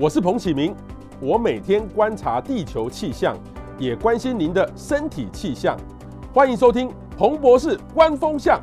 我是彭启明，我每天观察地球气象，也关心您的身体气象。欢迎收听彭博士观风向。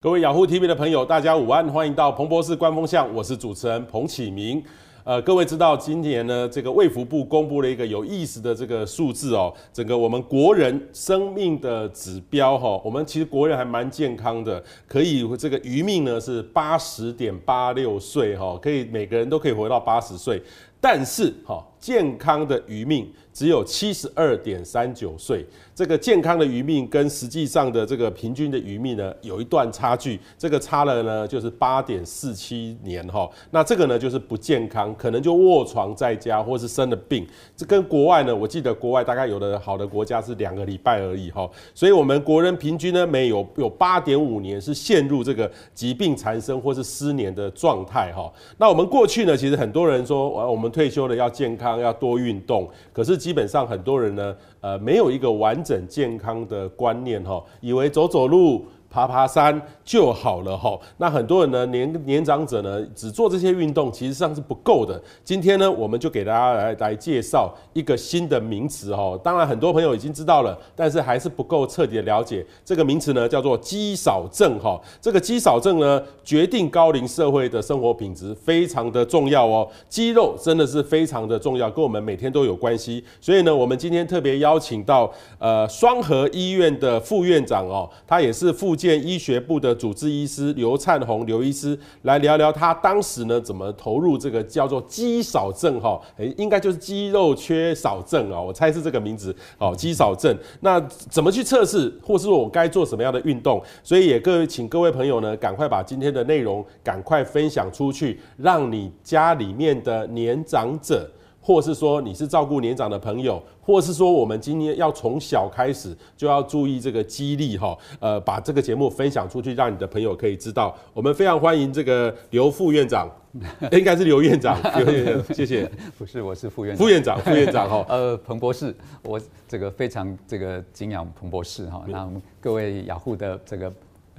各位雅虎 TV 的朋友，大家午安，欢迎到彭博士观风向，我是主持人彭启明。呃，各位知道今年呢，这个卫福部公布了一个有意思的这个数字哦，整个我们国人生命的指标哈、哦，我们其实国人还蛮健康的，可以这个余命呢是八十点八六岁哈，可以每个人都可以活到八十岁，但是哈、哦，健康的余命只有七十二点三九岁。这个健康的余命跟实际上的这个平均的余命呢，有一段差距，这个差了呢就是八点四七年哈。那这个呢就是不健康，可能就卧床在家或是生了病。这跟国外呢，我记得国外大概有的好的国家是两个礼拜而已哈。所以我们国人平均呢，每有有八点五年是陷入这个疾病缠身或是失年的状态哈。那我们过去呢，其实很多人说，我们退休了要健康，要多运动，可是基本上很多人呢，呃，没有一个完整健康的观念哈，以为走走路，爬爬山就好了哈，那很多人呢，年年长者呢，只做这些运动，其实上是不够的。今天呢，我们就给大家来来介绍一个新的名词哈。当然，很多朋友已经知道了，但是还是不够彻底的了解这个名词呢，叫做肌少症哈。这个肌少症呢，决定高龄社会的生活品质，非常的重要哦。肌肉真的是非常的重要，跟我们每天都有关系。所以呢，我们今天特别邀请到呃双和医院的副院长哦，他也是副。健医学部的主治医师刘灿宏刘医师来聊聊他当时呢怎么投入这个叫做肌少症哈，诶，应该就是肌肉缺少症啊，我猜是这个名字哦，肌少症。那怎么去测试，或是我该做什么样的运动？所以也各位请各位朋友呢，赶快把今天的内容赶快分享出去，让你家里面的年长者。或是说你是照顾年长的朋友，或是说我们今天要从小开始就要注意这个激励哈，呃，把这个节目分享出去，让你的朋友可以知道。我们非常欢迎这个刘副院长，应该是刘院长，刘院长，谢谢。不是，我是副院长副院长，副院长哈。呃，彭博士，我这个非常这个敬仰彭博士哈。那我们各位雅虎的这个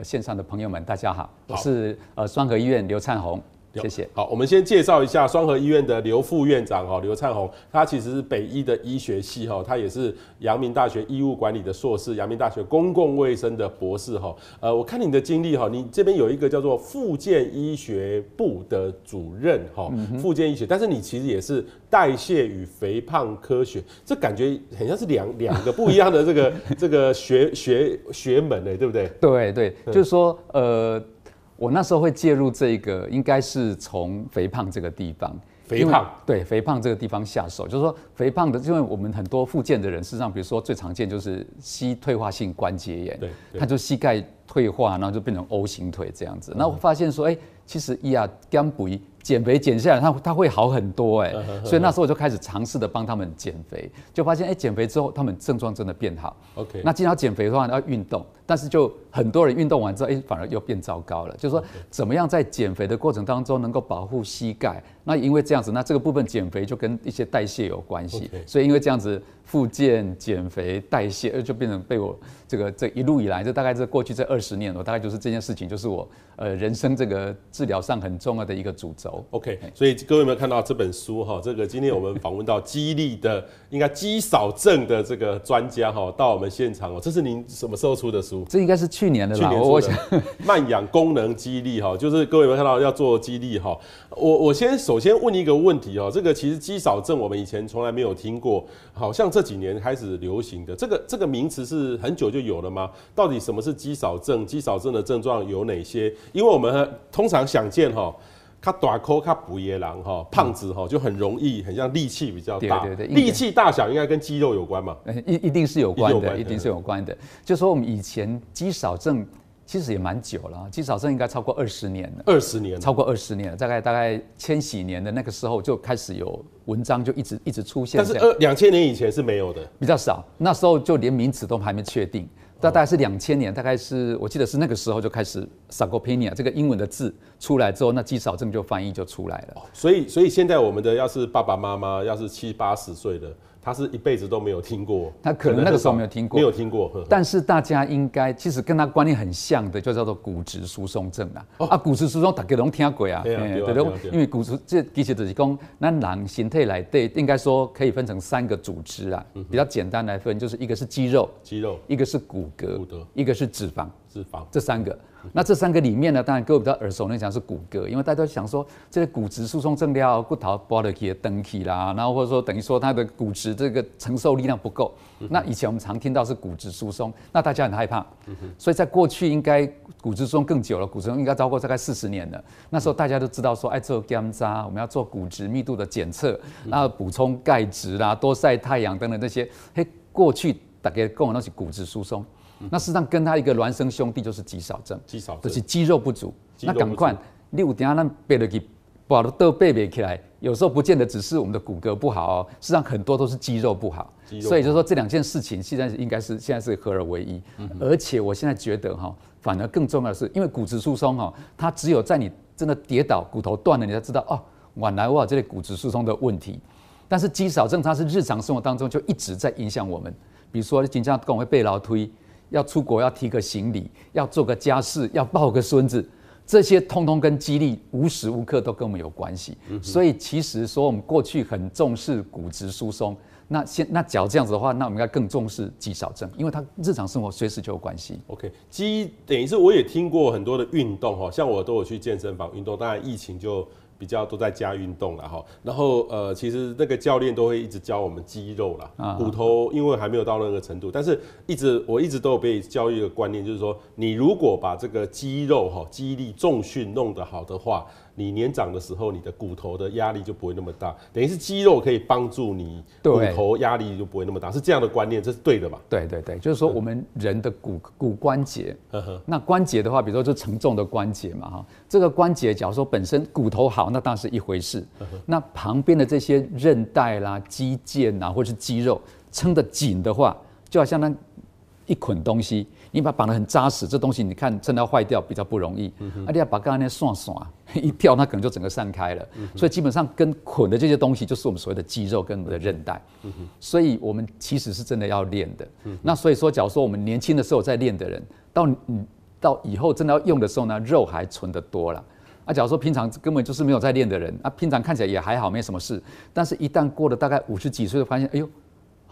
线上的朋友们，大家好，我是呃双和医院刘灿宏。谢谢。好，我们先介绍一下双河医院的刘副院长哈，刘灿宏，他其实是北医的医学系哈，他也是阳明大学医务管理的硕士，阳明大学公共卫生的博士哈。呃，我看你的经历哈，你这边有一个叫做复健医学部的主任哈，复健医学，但是你其实也是代谢与肥胖科学，这感觉很像是两 两个不一样的这个这个学学学门呢，对不对？对对，就是说呃。我那时候会介入这个，应该是从肥胖这个地方，肥胖对肥胖这个地方下手，就是说肥胖的，因为我们很多复健的人，事实上，比如说最常见就是膝退化性关节炎，对，他就膝盖退化，然后就变成 O 型腿这样子。那我发现说，哎，其实呀，减肥减肥减下来，他他会好很多哎，所以那时候我就开始尝试的帮他们减肥，就发现哎，减肥之后他们症状真的变好。OK，那经常减肥的话要运动，但是就很多人运动完之后，哎，反而又变糟糕了。就是说，怎么样在减肥的过程当中能够保护膝盖？那因为这样子，那这个部分减肥就跟一些代谢有关系，所以因为这样子。复健、减肥、代谢，呃，就变成被我这个这一路以来，这大概这过去这二十年，我大概就是这件事情，就是我呃人生这个治疗上很重要的一个主轴。OK，所以各位有没有看到这本书哈？这个今天我们访问到肌力的，应该肌少症的这个专家哈，到我们现场哦。这是您什么时候出的书？这应该是去年的吧？去年我想慢养功能肌力哈，就是各位有没有看到要做肌力哈？我我先首先问一个问题哦，这个其实肌少症我们以前从来没有听过，好像这。这几年开始流行的这个这个名词是很久就有了吗？到底什么是肌少症？肌少症的症状有哪些？因为我们通常想见哈，他大口他不野狼哈，胖子哈就很容易很像力气比较大，对对对，力气大小应该跟肌肉有关嘛？一一定是有关的，一定是有关的。就说我们以前肌少症。其实也蛮久了，肌少症应该超过二十年了。二十年，超过二十年了，大概大概千禧年的那个时候就开始有文章，就一直一直出现。但是二两千年以前是没有的，比较少。那时候就连名词都还没确定。大概是两千年，大概是我记得是那个时候就开始 sarcopenia 这个英文的字出来之后，那肌少症就翻译就出来了。哦、所以，所以现在我们的要是爸爸妈妈，要是七八十岁的。他是一辈子都没有听过，他可能那个时候没有听过，没有听过。但是大家应该其实跟他观念很像的，就叫做骨质疏松症啦。啊，骨质疏松大家都听过啊，对对，因为骨质这其实就是讲，那人形态来对，应该说可以分成三个组织啊，比较简单来分，就是一个是肌肉，肌肉，一个是骨骼，骨骼，一个是脂肪，脂肪，这三个。那这三个里面呢，当然各位比较耳熟能详是骨骼，因为大家都想说这个骨质疏松症了，骨头剥了也登起啦，然后或者说等于说它的骨质这个承受力量不够。那以前我们常听到是骨质疏松，那大家很害怕。所以在过去应该骨质疏松更久了，骨质疏松应该超过大概四十年了。那时候大家都知道说，哎，做检查，我们要做骨质密度的检测，然后补充钙质啦，多晒太阳等等这些。嘿，过去大家跟我那是骨质疏松。那事实上跟他一个孪生兄弟就是肌少症，肌少症就是肌肉不足。那赶快，你有点那背了去，把都背背起来。有时候不见得只是我们的骨骼不好哦，事实上很多都是肌肉不好。所以就是说这两件事情现在应该是现在是合而为一。而且我现在觉得哈，反而更重要的是，因为骨质疏松哈，它只有在你真的跌倒、骨头断了，你才知道哦，原来我有这类骨质疏松的问题。但是肌少症它是日常生活当中就一直在影响我们，比如说经常跟我会背劳推。要出国要提个行李，要做个家事，要抱个孙子，这些通通跟肌力无时无刻都跟我们有关系。所以其实说我们过去很重视骨质疏松，那现那假如这样子的话，那我们应该更重视肌少症，因为它日常生活随时就有关系。OK，肌等于是我也听过很多的运动哈，像我都有去健身房运动，当然疫情就。比较都在家运动了哈，然后呃，其实那个教练都会一直教我们肌肉啦，骨头因为还没有到那个程度，但是一直我一直都有被教育的观念，就是说你如果把这个肌肉哈、肌力、重训弄得好的话。你年长的时候，你的骨头的压力就不会那么大，等于是肌肉可以帮助你骨头压力就不会那么大，是这样的观念，这是对的吧？对对对，就是说我们人的骨骨关节，那关节的话，比如说就承重的关节嘛哈，这个关节假如说本身骨头好，那当然是一回事，那旁边的这些韧带啦、肌腱呐，或者是肌肉撑得紧的话，就好像那一捆东西。你把它绑得很扎实，这东西你看真的要坏掉比较不容易。啊，你要把刚刚那算算 一跳，那可能就整个散开了。所以基本上跟捆的这些东西，就是我们所谓的肌肉跟我们的韧带。所以我们其实是真的要练的。那所以说，假如说我们年轻的时候在练的人，到嗯到以后真的要用的时候呢，肉还存得多了。啊，假如说平常根本就是没有在练的人，啊，平常看起来也还好，没什么事。但是一旦过了大概五十几岁，就发现，哎呦。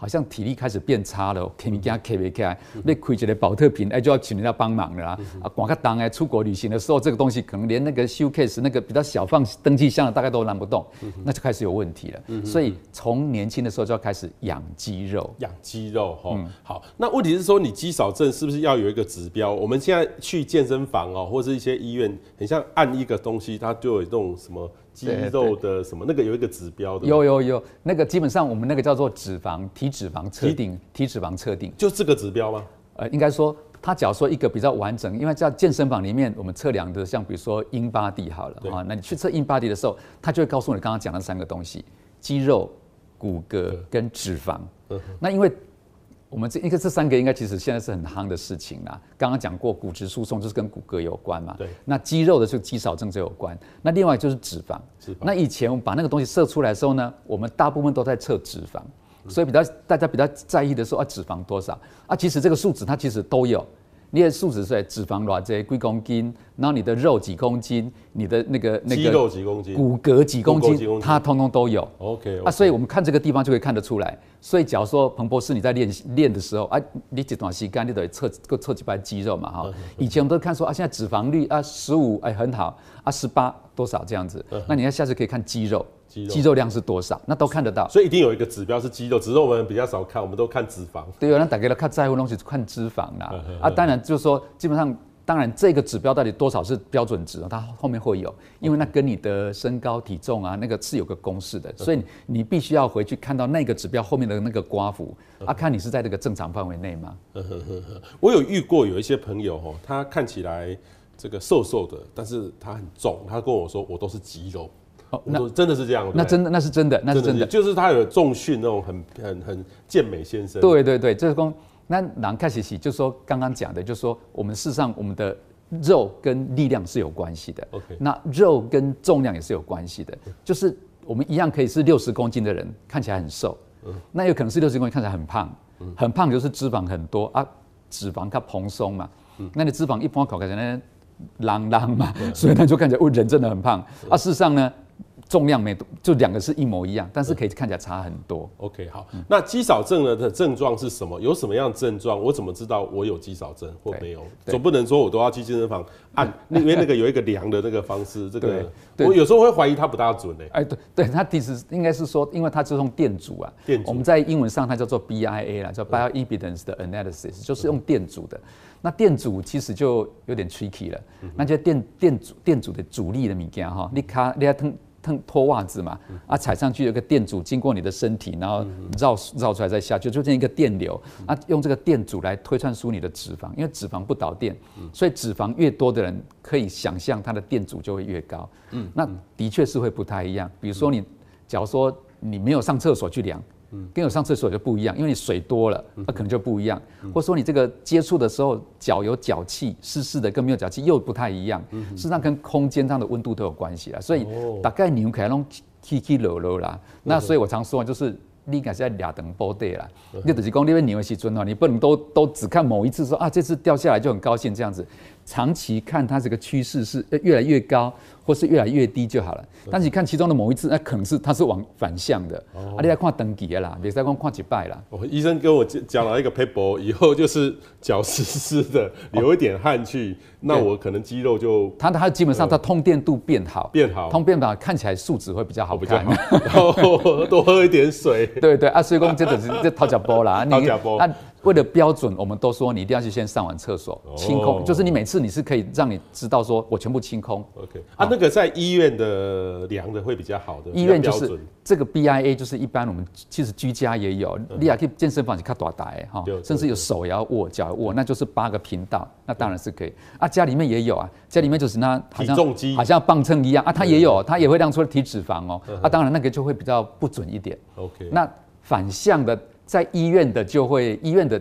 好像体力开始变差了，肯定给他 K 不开？那亏起来保特瓶，哎，就要请人家帮忙了啦。啊，广个档哎，出国旅行的时候，这个东西可能连那个 suitcase 那个比较小放登机箱的大概都拿不动，那就开始有问题了。所以从年轻的时候就要开始养肌肉，养肌肉哈。好，那问题是说你肌少症是不是要有一个指标？我们现在去健身房哦，或者是一些医院，很像按一个东西，它就有这种什么。肌肉的什么那个有一个指标的，有有有，那个基本上我们那个叫做脂肪体脂肪测定，体脂肪测定，就这个指标吗？呃，应该说，他假如说一个比较完整，因为在健身房里面我们测量的，像比如说 InBody 好了啊，那你去测 InBody 的时候，他就会告诉你刚刚讲的三个东西：肌肉、骨骼跟脂肪。嗯、那因为我们这，应该这三个应该其实现在是很夯的事情啦。刚刚讲过，骨质疏松就是跟骨骼有关嘛。对。那肌肉的就肌少症就有关。那另外就是脂肪。脂肪。那以前我们把那个东西测出来的时候呢，我们大部分都在测脂肪，所以比较大家比较在意的说啊，脂肪多少啊？其实这个数值它其实都有。你的数值是脂肪多少几公斤，然后你的肉几公斤，你的那个那个肌肉几公斤，骨骼几公斤，它通通都有。OK。啊，所以我们看这个地方就可以看得出来。所以假如说彭博士你在练练的时候啊，你这段时间你得测个测几块肌肉嘛哈。以前我们都看说啊，现在脂肪率啊十五哎很好啊十八多少这样子。那你要下次可以看肌肉。肌肉，肌肉量是多少？那都看得到，所以一定有一个指标是肌肉，只是我们比较少看，我们都看脂肪。对，那大家都看在乎东西，看脂肪啦。啊，当然就是说，基本上，当然这个指标到底多少是标准值，它后面会有，因为那跟你的身高体重啊，那个是有个公式的，所以你必须要回去看到那个指标后面的那个刮幅 啊，看你是在这个正常范围内吗？我有遇过有一些朋友哦，他看起来这个瘦瘦的，但是他很重，他跟我说我都是肌肉。哦，那真的是这样，那真的那是真的，那是真的，就是他有重训那种很很很健美先生。对对对，这是说，那难开始起，就是说刚刚讲的，就是说我们事实上我们的肉跟力量是有关系的。OK，那肉跟重量也是有关系的。就是我们一样可以是六十公斤的人，看起来很瘦，那有可能是六十公斤看起来很胖，很胖就是脂肪很多啊，脂肪它蓬松嘛，那你脂肪一般搞开始呢，啷啷嘛，所以他就看起来，哦，人真的很胖啊。事实上呢。重量没就两个是一模一样，但是可以看起来差很多。OK，好，那肌少症的症状是什么？有什么样的症状？我怎么知道我有肌少症或没有？总不能说我都要去健身房按，因为那个有一个量的那个方式，这个 我有时候会怀疑它不大准呢、欸。哎，对对，它其实应该是说，因为它是用电阻啊，电阻我们在英文上它叫做 BIA 啦，叫 Bioimpedance 的 Analysis，就是用电阻的。那电阻其实就有点 tricky 了，那就电电阻电阻的阻力的物件哈，你卡你要通。脱脱袜子嘛，啊，踩上去有个电阻经过你的身体，然后绕绕出来再下去，就这一个电流啊，用这个电阻来推算出你的脂肪，因为脂肪不导电，所以脂肪越多的人可以想象它的电阻就会越高。嗯，那的确是会不太一样。比如说你，假如说你没有上厕所去量。跟有上厕所就不一样，因为你水多了，那可能就不一样。或者说你这个接触的时候，脚有脚气，湿湿的跟没有脚气又不太一样。事实上跟空间上的温度都有关系啦。所以大概你们可能起起落落啦。那所以我常说就是。你应该是要两等波对啦，你就是讲你要牛的时阵哦，你不能都都只看某一次说啊，这次掉下来就很高兴这样子，长期看它这个趋势是越来越高，或是越来越低就好了。但是你看其中的某一次，那可能是它是往反向的，哦啊，你来看等级的啦，别再光看几拜啦。哦，医生跟我讲讲了一个 paper，以后就是脚湿湿的，流一点汗去。那我可能肌肉就它它基本上它通电度变好，变好，通电好看起来素质会比较好看，然后多喝一点水。对对啊，所以讲这个是这掏脚包啦，掏脚包。那为了标准，我们都说你一定要去先上完厕所，清空，就是你每次你是可以让你知道说我全部清空。OK，啊，那个在医院的量的会比较好的，医院就是这个 BIA，就是一般我们其实居家也有，你也可以健身房去看大台哈，甚至有手也要握，脚要握，那就是八个频道，那当然是可以。啊。家里面也有啊，家里面就是那好像好像磅秤一样啊，它也有，它也会量出来体脂肪哦。啊，当然那个就会比较不准一点。OK，那反向的在医院的就会医院的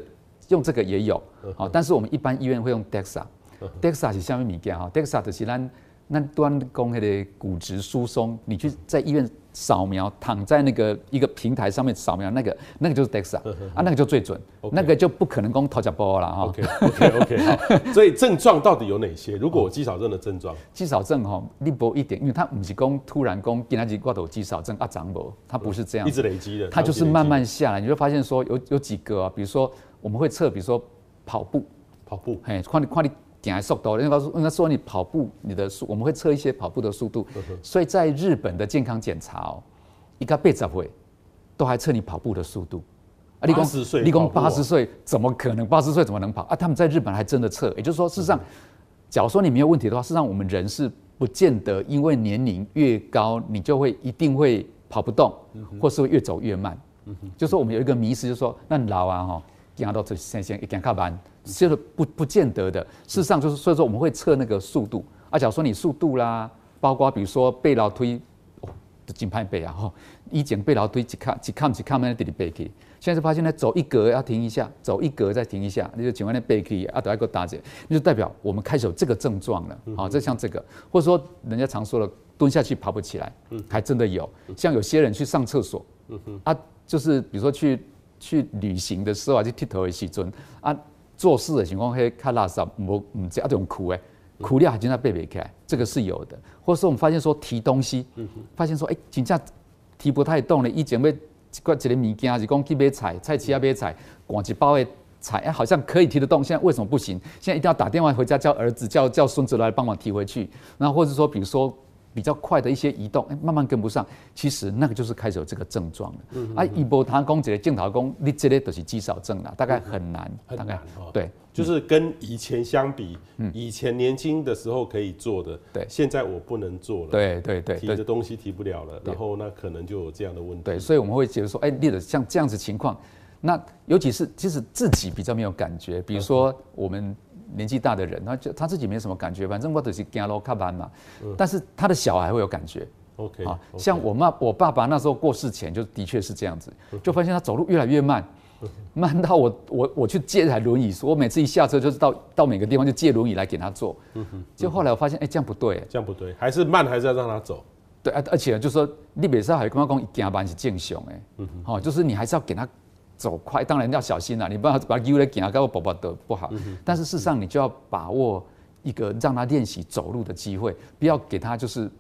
用这个也有，好，但是我们一般医院会用 DEXA，DEXA 是下面物件？哈，DEXA 就是咱咱端公那个骨质疏松，你去在医院。扫描躺在那个一个平台上面扫描那个那个就是 DEXA 啊，那个就最准.那个就不可能讲掏脚包了哈。OK OK OK，所以症状到底有哪些？如果我肌少症的症状，肌少症哈，你不一点，因为它不是讲突然讲今天就挂头肌少症啊长不，它不是这样，一直累积的，它就是慢慢下来，你会发现说有有几个啊，比如说我们会测，比如说跑步，跑步，嘿，看你看你。点速度，因为说，那说你跑步，你的速，我们会测一些跑步的速度。所以在日本的健康检查哦，一个八十岁都还测你跑步的速度。啊，你讲，你讲八十岁怎么可能？八十岁怎么能跑？啊，他们在日本还真的测。也就是说，事实上，假如说你没有问题的话，事实上我们人是不见得因为年龄越高，你就会一定会跑不动，或是会越走越慢。就是说我们有一个迷思，就是说那老啊哈。讲到这先先一点看完，就是不不见得的。事实上就是，所以说我们会测那个速度。啊，假如说你速度啦，包括比如说背楼推，哦，真歹背啊吼！以前背楼推一卡一卡一卡慢慢地地背去，现在是发现呢，走一格要停一下，走一格再停一下，你就请问那背去啊，都要给我打结，那就代表我们开始有这个症状了。好，这像这个，或者说人家常说的蹲下去爬不起来，还真的有。像有些人去上厕所，啊，就是比如说去。去旅行的时候啊，去剃头的时阵啊，做事的情况会较垃圾，无唔只一种苦诶，苦料还经常背背起来，这个是有的。或者说我们发现说提东西，发现说哎，真正提不太动了，以前要一个一个物件，是讲去买菜，菜市啊买菜，赶一包的菜，哎，好像可以提得动，现在为什么不行？现在一定要打电话回家叫儿子叫叫孙子来帮忙提回去。那或者说，比如说。比较快的一些移动，哎，慢慢跟不上，其实那个就是开始有这个症状了。嗯、啊，一波他讲这个镜头讲，你这类都是肌少症了，大概很难，嗯、大概很难对，就是跟以前相比，嗯、以前年轻的时候可以做的，对，现在我不能做了，对对对，提的东西提不了了，然后那可能就有这样的问题。对，所以我们会觉得说，哎，例如像这样子情况，那尤其是其实自己比较没有感觉，比如说我们。年纪大的人，他就他自己没什么感觉，反正我都是走路较慢嘛。但是他的小孩会有感觉。OK，okay. 像我妈、我爸爸那时候过世前，就的确是这样子，就发现他走路越来越慢，慢到我我我去借台轮椅，我每次一下车就是到到每个地方就借轮椅来给他坐。嗯哼。就后来我发现，哎，这样不对，这样不对，还是慢，还是要让他走。对，而而且就是说，你别说还跟他讲，行班是正常哎。嗯哼。好，就是你还是要给他走快，当然要小心啦，你不要把他丢了行，搞我宝宝的不好。嗯。但是事实上，你就要把握一个让他练习走路的机会，不要给他就是。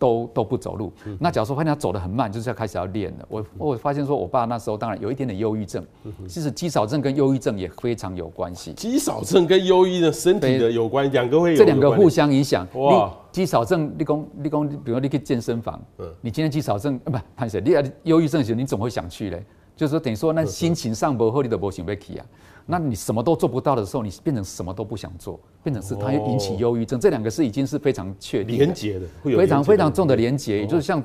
都都不走路，那假如说发现他走得很慢，就是要开始要练了。我我发现说，我爸那时候当然有一点点忧郁症，其实肌少症跟忧郁症也非常有关系。肌少症跟忧郁的身体的有关，两个会有这两个互相影响。哇，肌少症，你讲你讲，比如说你去健身房，你今天肌少症，不，潘 Sir，你忧郁症的时候，你总会想去嘞，就是说等于说那心情上不好，你都不想被去啊。那你什么都做不到的时候，你变成什么都不想做，变成是它会引起忧郁症。这两个是已经是非常确定连接的，非常非常重的连接。也就是像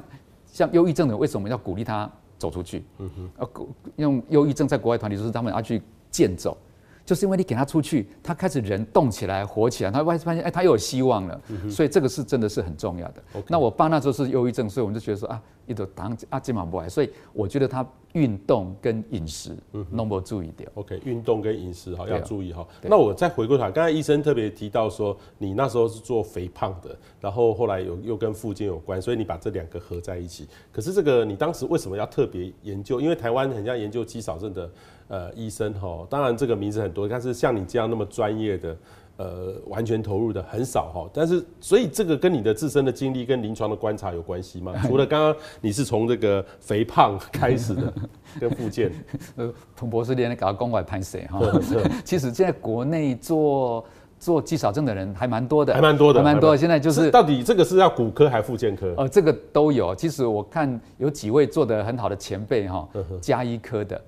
像忧郁症的，为什么要鼓励他走出去？嗯哼，要用忧郁症在国外团体就是他们要去健走。就是因为你给他出去，他开始人动起来、活起来，他会发现，哎，他又有希望了。嗯、所以这个是真的是很重要的。那我爸那时候是忧郁症，所以我们就觉得说啊，一直当啊肩膀不来，所以我觉得他运动跟饮食弄不注意点。OK，运动跟饮食哈要注意哈。那我再回过头来，刚才医生特别提到说，你那时候是做肥胖的，然后后来有又跟附近有关，所以你把这两个合在一起。可是这个你当时为什么要特别研究？因为台湾很像研究肌少症的。呃，医生哈，当然这个名字很多，但是像你这样那么专业的，呃，完全投入的很少哈。但是，所以这个跟你的自身的经历跟临床的观察有关系吗？除了刚刚你是从这个肥胖开始的，跟复健，呃，彭博士连搞公外拍摄哈。其实现在国内做做肌少症的人还蛮多的，还蛮多的，还蛮多的。现在就是到底这个是要骨科还是附件科？呃，这个都有。其实我看有几位做的很好的前辈哈，加医科的。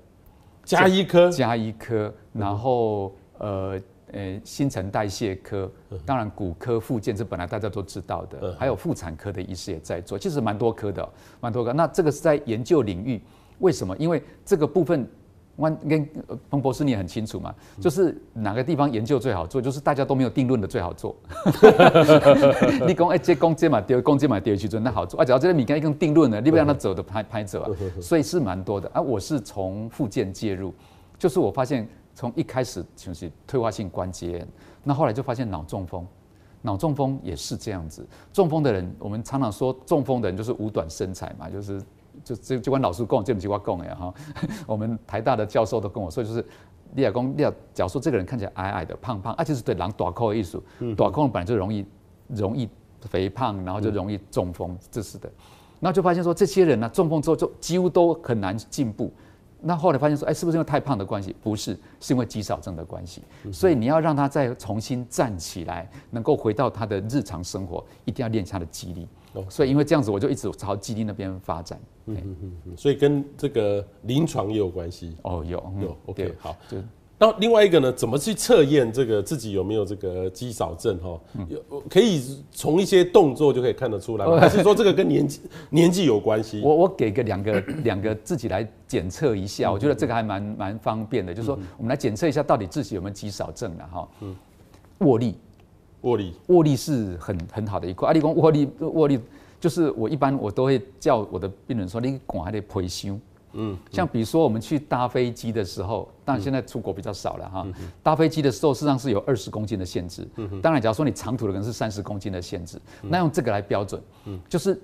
家医科，加医科，然后呃呃新陈代谢科，当然骨科、复健这本来大家都知道的，还有妇产科的医师也在做，其实蛮多科的，蛮多科。那这个是在研究领域，为什么？因为这个部分。跟彭博士你也很清楚嘛，就是哪个地方研究最好做，就是大家都没有定论的最好做。你讲哎，这公这嘛丢，公这嘛丢去做那好做。啊，只要这个米干一根定论了，你不让他走的拍拍走啊，所以是蛮多的。啊，我是从附件介入，就是我发现从一开始就是退化性关节炎，那后来就发现脑中风，脑中风也是这样子。中风的人，我们常常说中风的人就是五短身材嘛，就是。就就就管老师讲，这么句话讲的哈。我们台大的教授都跟我说，就是你要讲，你要假如说这个人看起来矮矮的、胖胖，啊，就是对狼短扣的艺术。短扣本来就容易容易肥胖，然后就容易中风，这是的。然后就发现说，这些人呢、啊，中风之后就几乎都很难进步。那后来发现说，哎，是不是因为太胖的关系？不是，是因为肌少症的关系。所以你要让他再重新站起来，能够回到他的日常生活，一定要练他的肌力。所以因为这样子，我就一直朝基地那边发展。嗯嗯嗯，所以跟这个临床也有关系。哦，有有。OK，好。那另外一个呢，怎么去测验这个自己有没有这个肌少症？哈，有可以从一些动作就可以看得出来，还是说这个跟年纪年纪有关系？我我给个两个 两个自己来检测一下，我觉得这个还蛮蛮方便的。就是说，我们来检测一下到底自己有没有肌少症了哈。嗯，握力。握力，握力是很很好的一块。阿力讲握力，握力就是我一般我都会叫我的病人说，你管还得培胸。嗯，像比如说我们去搭飞机的时候，当然现在出国比较少了哈。搭飞机的时候，事实上是有二十公斤的限制。嗯，当然，假如说你长途的可能是三十公斤的限制，那用这个来标准。嗯，就是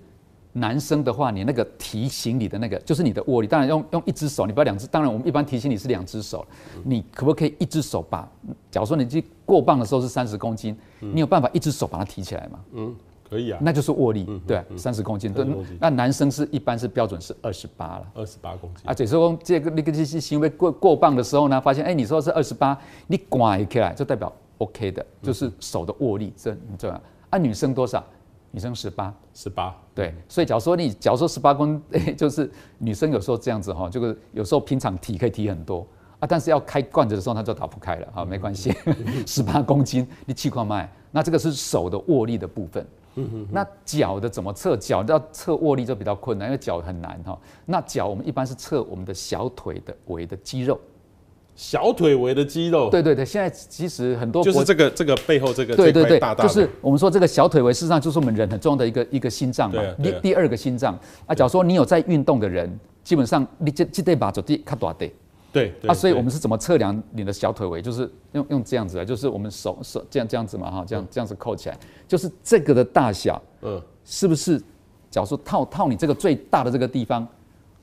男生的话，你那个提行李的那个，就是你的握力。当然用用一只手，你不要两只。当然我们一般提行李是两只手，你可不可以一只手把？假如说你去过磅的时候是三十公斤，你有办法一只手把它提起来吗？嗯。可以啊，那就是握力，对，三十公斤。对，那男生是一般是标准是二十八了，二十八公斤。啊，这时候这个那个这些行为过过磅的时候呢，发现哎，你说是二十八，你拐起来就代表 OK 的，就是手的握力这很重要。啊，女生多少？女生十八，十八。对，所以假如说你假如说十八公，就是女生有时候这样子哈，就是有时候平常提可以提很多啊，但是要开罐子的时候，它就打不开了。好，没关系，十八公斤你气块卖，那这个是手的握力的部分。嗯哼，那脚的怎么测？脚要测握力就比较困难，因为脚很难哈。那脚我们一般是测我们的小腿的围的肌肉，小腿围的肌肉。对对对，现在其实很多就是这个这个背后这个对对对，大大就是我们说这个小腿围，事实上就是我们人很重要的一个一个心脏嘛，第第二个心脏啊。假如说你有在运动的人，基本上你这这对把就地卡大的。对，对啊，所以我们是怎么测量你的小腿围？就是用用这样子啊，就是我们手手这样这样子嘛哈，这样这样子扣起来，就是这个的大小，嗯，是不是？假如说套套你这个最大的这个地方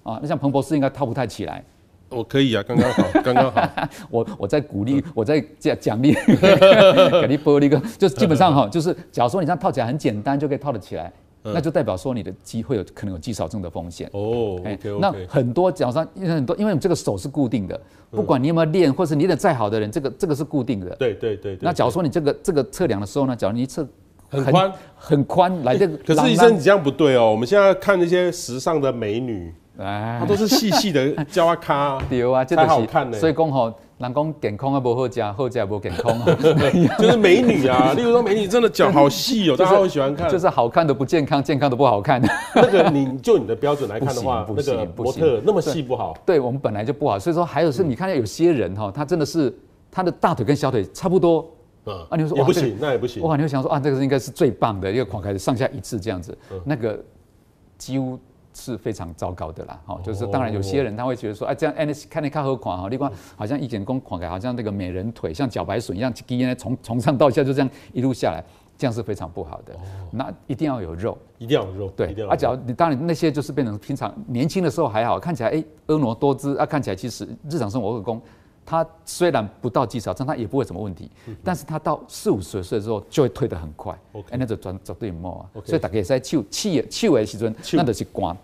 啊，那像彭博士应该套不太起来。我可以啊，刚刚好，刚刚好。我我在鼓励，我在奖奖励，给你玻璃个，就基本上哈，就是假如说你这样套起来很简单，就可以套得起来，那就代表说你的肌会有可能有肌少症的风险。哦，那很多脚上因为很多，因为你这个手是固定的，不管你有没有练，或是你练得再好的人，这个这个是固定的。对对对。那假如说你这个这个测量的时候呢，假如你测很宽很宽来这个，可是医生你这样不对哦，我们现在看那些时尚的美女。它都是细细的胶啊卡，对啊，才好看呢。所以讲吼，人讲健康啊不好食，好食不健康。就是美女啊，例如说美女真的脚好细哦，大家会喜欢看。就是好看的不健康，健康的不好看。那个你就你的标准来看的话，那个模特那么细不好。对我们本来就不好，所以说还有是，你看有些人哈，他真的是他的大腿跟小腿差不多。嗯啊，你说也不行，那也不行。哇，你会想说啊，这个是应该是最棒的一个款，开始上下一致这样子，那个几乎。是非常糟糕的啦，哈，就是当然有些人他会觉得说，哎，这样哎，看你看好款哈，你光好像一点工款的，好像那个美人腿，像茭白笋一样，基因从从上到下就这样一路下来，这样是非常不好的。那一定要有肉，一定要有肉，对。啊，假如你当然那些就是变成平常年轻的时候还好，看起来哎婀娜多姿啊，看起来其实日常生活会工，他虽然不到肌少症，他也不会什么问题，但是他到四五十岁的时候就会退得很快，哎，那就转转对冇啊。所以大概也在手气气的时阵，那就是关。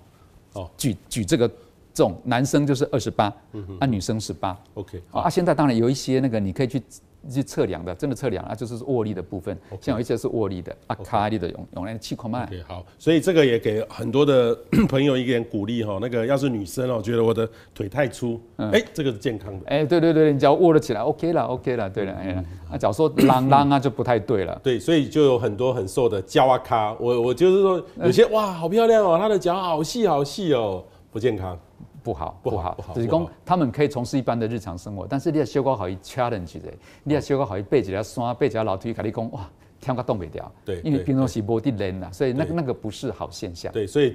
哦，举举这个这种男生就是二十八，那女生十八，OK，啊现在当然有一些那个你可以去去测量的，真的测量啊就是握力的部分，像有一些是握力的，啊卡力的用用来气孔脉。OK，好，所以这个也给很多的 朋友一点鼓励哈，那个要是女生哦觉得我的腿太粗，哎这个是健康的，哎对对对，你只要握得起来，OK 了 OK 了，对了，哎呀，啊假如说啷啷啊 就不太对了，对，所以就有很多很瘦的胶啊卡，我我就是说有些哇好漂亮哦，她的脚好细好细哦。不健康，不好，不好，不好。只是讲他们可以从事一般的日常生活，但是你要修高好一 challenge 的，你要修高好一背几条山，背几条楼梯，跟你讲哇，天个动不掉。对，因为平常是不地人呐，所以那个那个不是好现象。对，所以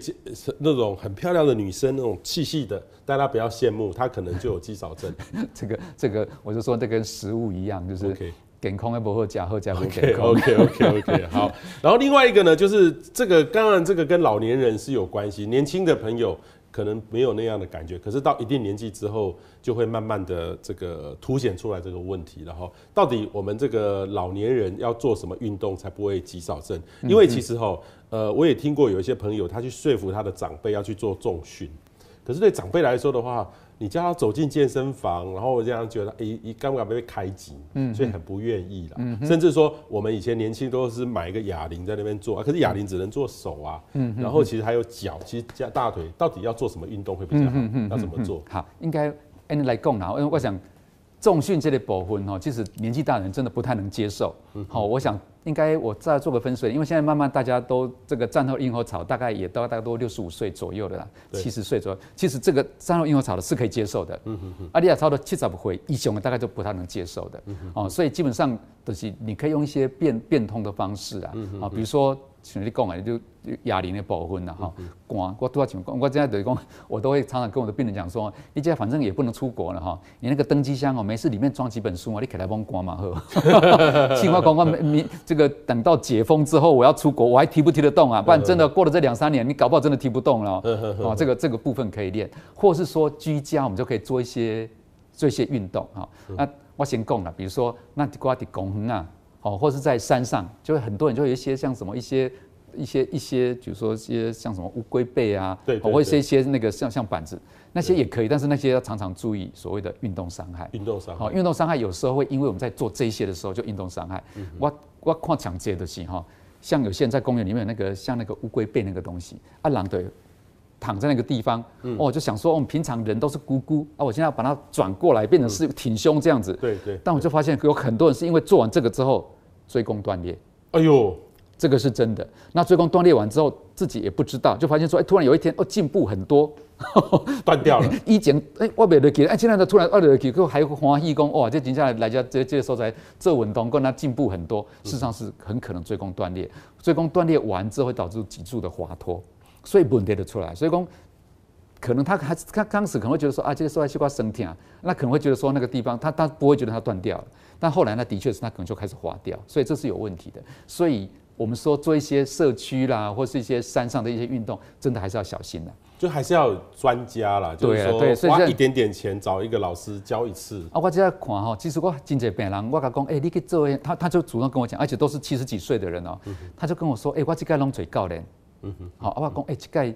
那种很漂亮的女生，那种细细的，大家不要羡慕，她可能就有肌少症。这 个这个，我就说这跟食物一样，就是健康也不好加好加不健康。OK OK OK 好。然后另外一个呢，就是这个当然这个跟老年人是有关系，年轻的朋友。可能没有那样的感觉，可是到一定年纪之后，就会慢慢的这个凸显出来这个问题。然后，到底我们这个老年人要做什么运动才不会肌少症？因为其实哈，呃，我也听过有一些朋友，他去说服他的长辈要去做重训，可是对长辈来说的话，你叫他走进健身房，然后我这样觉得，哎，一刚刚被开机，嗯，所以很不愿意了。嗯，甚至说我们以前年轻都是买一个哑铃在那边做啊，可是哑铃只能做手啊，嗯，然后其实还有脚，其实加大腿，到底要做什么运动会比较好？要怎么做？好，应该按来讲啦，因为我想重训这类部分哈，其实年纪大人真的不太能接受。好，我想。应该我再做个分水，因为现在慢慢大家都这个战后婴儿潮，大概也到大概都六十五岁左右的啦，七十岁左右。其实这个战后婴儿潮的是可以接受的，嗯哼哼。阿利亚超的七十不会，以前的大概就不太能接受的，哦，所以基本上都是你可以用一些变变通的方式啊，啊，比如说。像你讲啊，就哑铃的部分啦，哈，肝我多少钱？我现在等于讲，我都会常常跟我的病人讲说，你现在反正也不能出国了哈，你那个登机箱哦，没事里面装几本书嘛，你可以来帮我关嘛，呵。清华关关你这个等到解封之后，我要出国，我还提不提得动啊？不然真的过了这两三年，你搞不好真的提不动了。哦，这个这个部分可以练，或是说居家，我们就可以做一些做一些运动哈。那我先讲了，比如说那瓜的公园啊。哦，或是在山上，就会很多人就有一些像什么一些一些一些，比如说一些像什么乌龟背啊，对，或者一些那个像像板子，那些也可以，但是那些要常常注意所谓的运动伤害。运动伤害，好，运动伤害有时候会因为我们在做这些的时候就运动伤害。我我看强接的是哈，像有些人在公园里面有那个像那个乌龟背那个东西，啊，狼队躺在那个地方，哦，我就想说我们平常人都是咕咕啊，我现在要把它转过来变成是挺胸这样子。对对。但我就发现有很多人是因为做完这个之后。椎弓断裂，哎呦，这个是真的。那椎弓断裂完之后，自己也不知道，就发现说，哎，突然有一天，哦，进步很多，断掉了。以前，哎，我没得给，哎，现在呢，突然二的给，还有个欢喜讲，哇，这接下来来家这这时候在做运动，跟他进步很多。事实上是很可能椎弓断裂，椎弓断裂完之后会导致脊柱的滑脱，所以问题的出来。所以讲，可能他还他刚开始可能会觉得说啊，这个蔬菜西瓜生甜，那可能会觉得说那个地方他他不会觉得它断掉了，但后来呢，的确是他可能就开始滑掉，所以这是有问题的。所以我们说做一些社区啦，或是一些山上的一些运动，真的还是要小心的。就还是要有专家啦，就是说花一点点钱找一个老师教一次。啊，我这样看哈，其实我真济病人，我甲讲，哎、欸，你去做，他他就主动跟我讲，而且都是七十几岁的人哦、喔，嗯、他就跟我说，哎、欸，我这个拢做教练，嗯哼，好，我讲，哎、欸，这个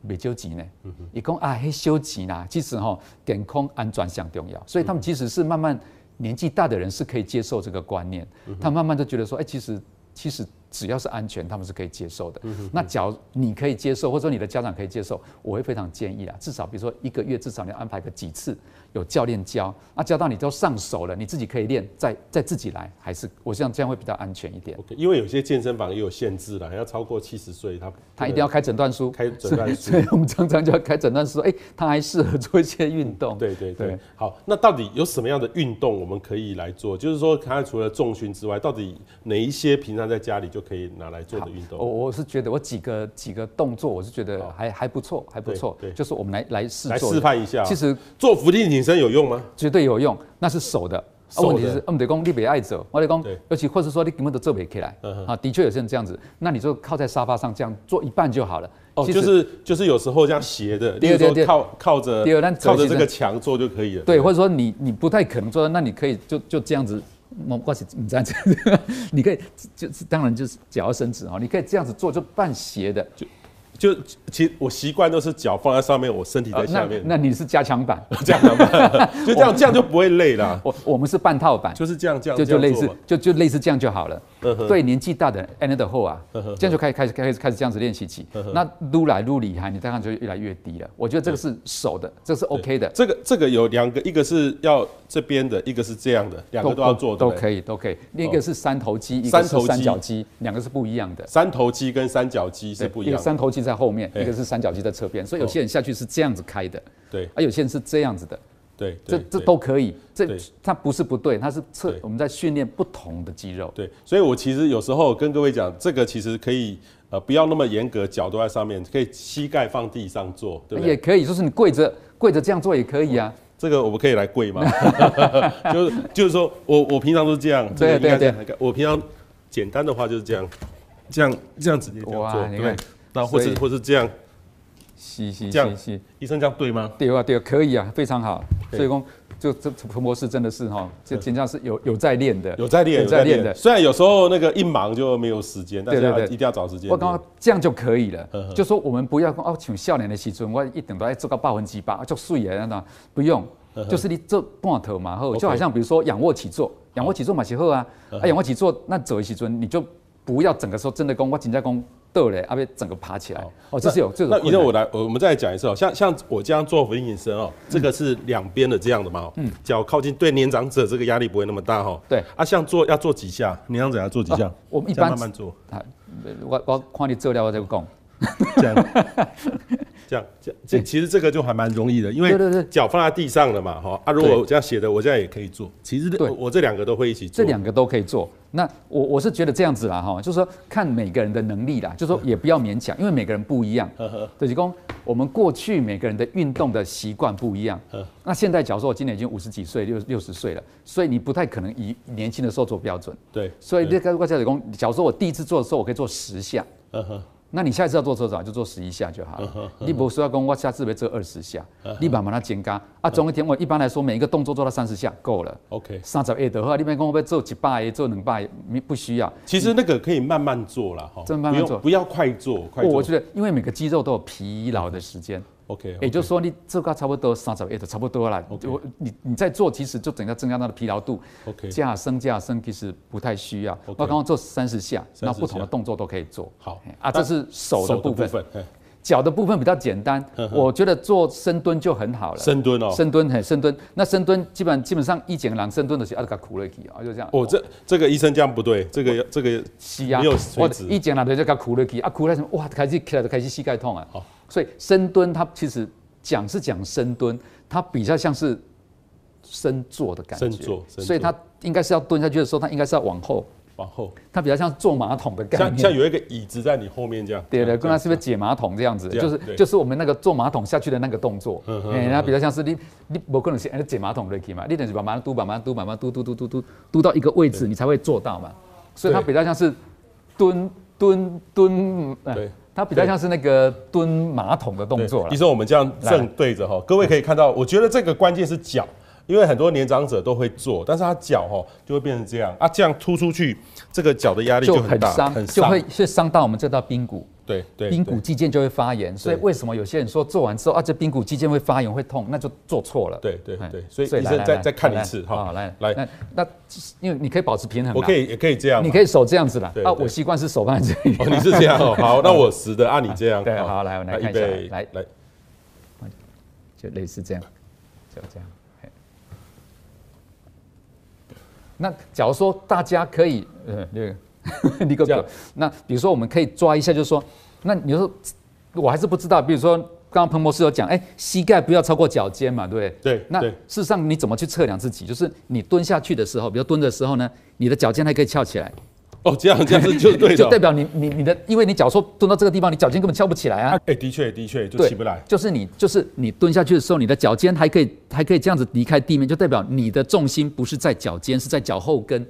没收钱呢，伊讲、嗯、哼啊，嘿，少钱啦，其实哈，健康安全上重要，所以他们其实是慢慢年纪大的人是可以接受这个观念，嗯、哼他慢慢就觉得说，哎、欸，其实其实。只要是安全，他们是可以接受的。那假如你可以接受，或者说你的家长可以接受，我会非常建议啦，至少比如说一个月至少你要安排个几次。有教练教，啊教到你都上手了，你自己可以练，再再自己来，还是我想这样会比较安全一点。Okay, 因为有些健身房也有限制了，要超过七十岁，他他一定要开诊断书，开诊断书。所以 我们常常就要开诊断书，哎、欸，他还适合做一些运动。对对对。对好，那到底有什么样的运动我们可以来做？就是说，看看除了重训之外，到底哪一些平常在家里就可以拿来做的运动？我我是觉得我几个几个动作，我是觉得还还不错，还不错。对，就是我们来来试做，来示范一下。其实做伏地挺身有用吗？绝对有用，那是手的。啊问题是，我们得讲你别爱走，我得讲，对尤其或者说你根本都做不起来。啊，的确有些人这样子，那你就靠在沙发上这样做一半就好了。哦，就是就是有时候这样斜的，第二说靠靠着靠着这个墙做就可以了。对，或者说你你不太可能做，那你可以就就这样子，没关系，你这样子，你可以就是当然就是脚要伸直哈，你可以这样子做，就半斜的就。就其实我习惯都是脚放在上面，我身体在下面。那那你是加强版，加强版，就这样 这样就不会累了。我我们是半套版，就是这样这样就就类似就就类似这样就好了。对年纪大的的后啊，这样就开始开始开始开始这样子练习起。那撸来撸厉害，你当然就越来越低了。我觉得这个是手的，这个是 OK 的。这个这个有两个，一个是要这边的，一个是这样的，两个都要做，都可以都可以。另一个是三头肌，一个是三角肌，两个是不一样的。三头肌跟三角肌是不一样的。三头肌在后面，一个是三角肌在侧边，所以有些人下去是这样子开的，对，而有些人是这样子的，对，这这都可以，这它不是不对，它是测我们在训练不同的肌肉，对，所以我其实有时候跟各位讲，这个其实可以呃不要那么严格，脚都在上面，可以膝盖放地上做，对不对？也可以，就是你跪着跪着这样做也可以啊。这个我们可以来跪吗？就是就是说我我平常都是这样，对对对，我平常简单的话就是这样，这样这样直接这样做，对，那或是或是这样。吸吸这样，医生这样对吗？对啊，对啊，可以啊，非常好。所以说，就这彭博士真的是哈，这真的是有有在练的，有在练，有在练的。虽然有时候那个一忙就没有时间，但是一定要找时间。我刚刚这样就可以了，就说我们不要说哦，请笑脸的时尊，我一等到要做到百分之八，就睡了那不用，就是你做半头嘛后，就好像比如说仰卧起坐，仰卧起坐嘛起后啊，啊仰卧起坐那走的时阵你就不要整个说真的功，我紧在功。对嘞，阿贝整个爬起来哦，这是有这种。那以后我来，我们再来讲一次哦，像像我这样做伏地挺身哦，这个是两边的这样的嘛，嗯，脚靠近，对年长者这个压力不会那么大哈。对，啊，像做要做几下，年长者要做几下？我们一般慢慢做。我我看你做了我再讲。这样。这样，这这其实这个就还蛮容易的，因为脚放在地上了嘛，哈啊，如果这样写的，我现在也可以做。其实对，我这两个都会一起做，这两个都可以做。那我我是觉得这样子啦，哈，就是说看每个人的能力啦，就是说也不要勉强，因为每个人不一样。就是说我们过去每个人的运动的习惯不一样。那现在假如说我今年已经五十几岁，六六十岁了，所以你不太可能以年轻的时候做标准。对，所以这个我讲，假如说我第一次做的时候，我可以做十下。那你下一次要做多少，就做十一下就好了。你不需要跟我下次要做二十下，你慢慢的增加。啊，总一天我一般来说每一个动作做到三十下够了。OK，三十下的话，你别讲我要做几百下，做两百你，不需要。其实那个可以慢慢做了哈，真慢慢做，不要快做。快做。我觉得，因为每个肌肉都有疲劳的时间。OK，也就是说你做个差不多三十个就差不多了。我你你在做，其实就整个增加它的疲劳度。OK，加深加深其实不太需要。我刚刚做三十下，那不同的动作都可以做。好啊，这是手的部分。脚的部分比较简单，我觉得做深蹲就很好了。深蹲哦，深蹲很深蹲。那深蹲基本基本上一减两深蹲的是阿卡苦了去啊，就这样。哦，这这个医生这样不对，这个这个没有垂直。一减两的就卡苦了去啊，苦了什么？哇，开始起来就开始膝盖痛啊。好，所以深蹲它其实讲是讲深蹲，它比较像是深坐的感觉。深坐，所以它应该是要蹲下去的时候，它应该是要往后往后，它比较像坐马桶的概念，像像有一个椅子在你后面这样。对对，跟它是不是解马桶这样子？就是就是我们那个坐马桶下去的那个动作。嗯嗯。它比较像是你你不可能是解马桶的嘛？你等于把马桶嘟把马桶嘟把马桶嘟嘟嘟嘟嘟嘟到一个位置，你才会做到嘛。所以它比较像是蹲蹲蹲。对。它比较像是那个蹲马桶的动作。其实我们这样正对着哈，各位可以看到，我觉得这个关键是脚。因为很多年长者都会做，但是他脚哈就会变成这样啊，这样突出去，这个脚的压力就很大，很伤，就会会伤到我们这道髌骨。对对，髌骨肌腱就会发炎，所以为什么有些人说做完之后啊，这髌骨肌腱会发炎会痛，那就做错了。对对对，所以医生再再看一次哈，来来，那那因为你可以保持平衡，我可以也可以这样，你可以手这样子啦。啊，我习惯是手放在这里。哦，你是这样哦，好，那我实的按你这样。对，好，来我来看一下，来来，就类似这样，就这样。那假如说大家可以，嗯，那个，你个个，那比如说我们可以抓一下，就是说，那你说我还是不知道，比如说刚刚彭博士有讲，哎，膝盖不要超过脚尖嘛，对不对？对。那事实上你怎么去测量自己？就是你蹲下去的时候，比如蹲的时候呢，你的脚尖还可以翘起来。哦，这样这样子就对了，就代表你你你的，因为你脚说蹲到这个地方，你脚尖根本翘不起来啊。哎，的确的确就起不来。就是你就是你蹲下去的时候，你的脚尖还可以还可以这样子离开地面，就代表你的重心不是在脚尖，是在脚后跟。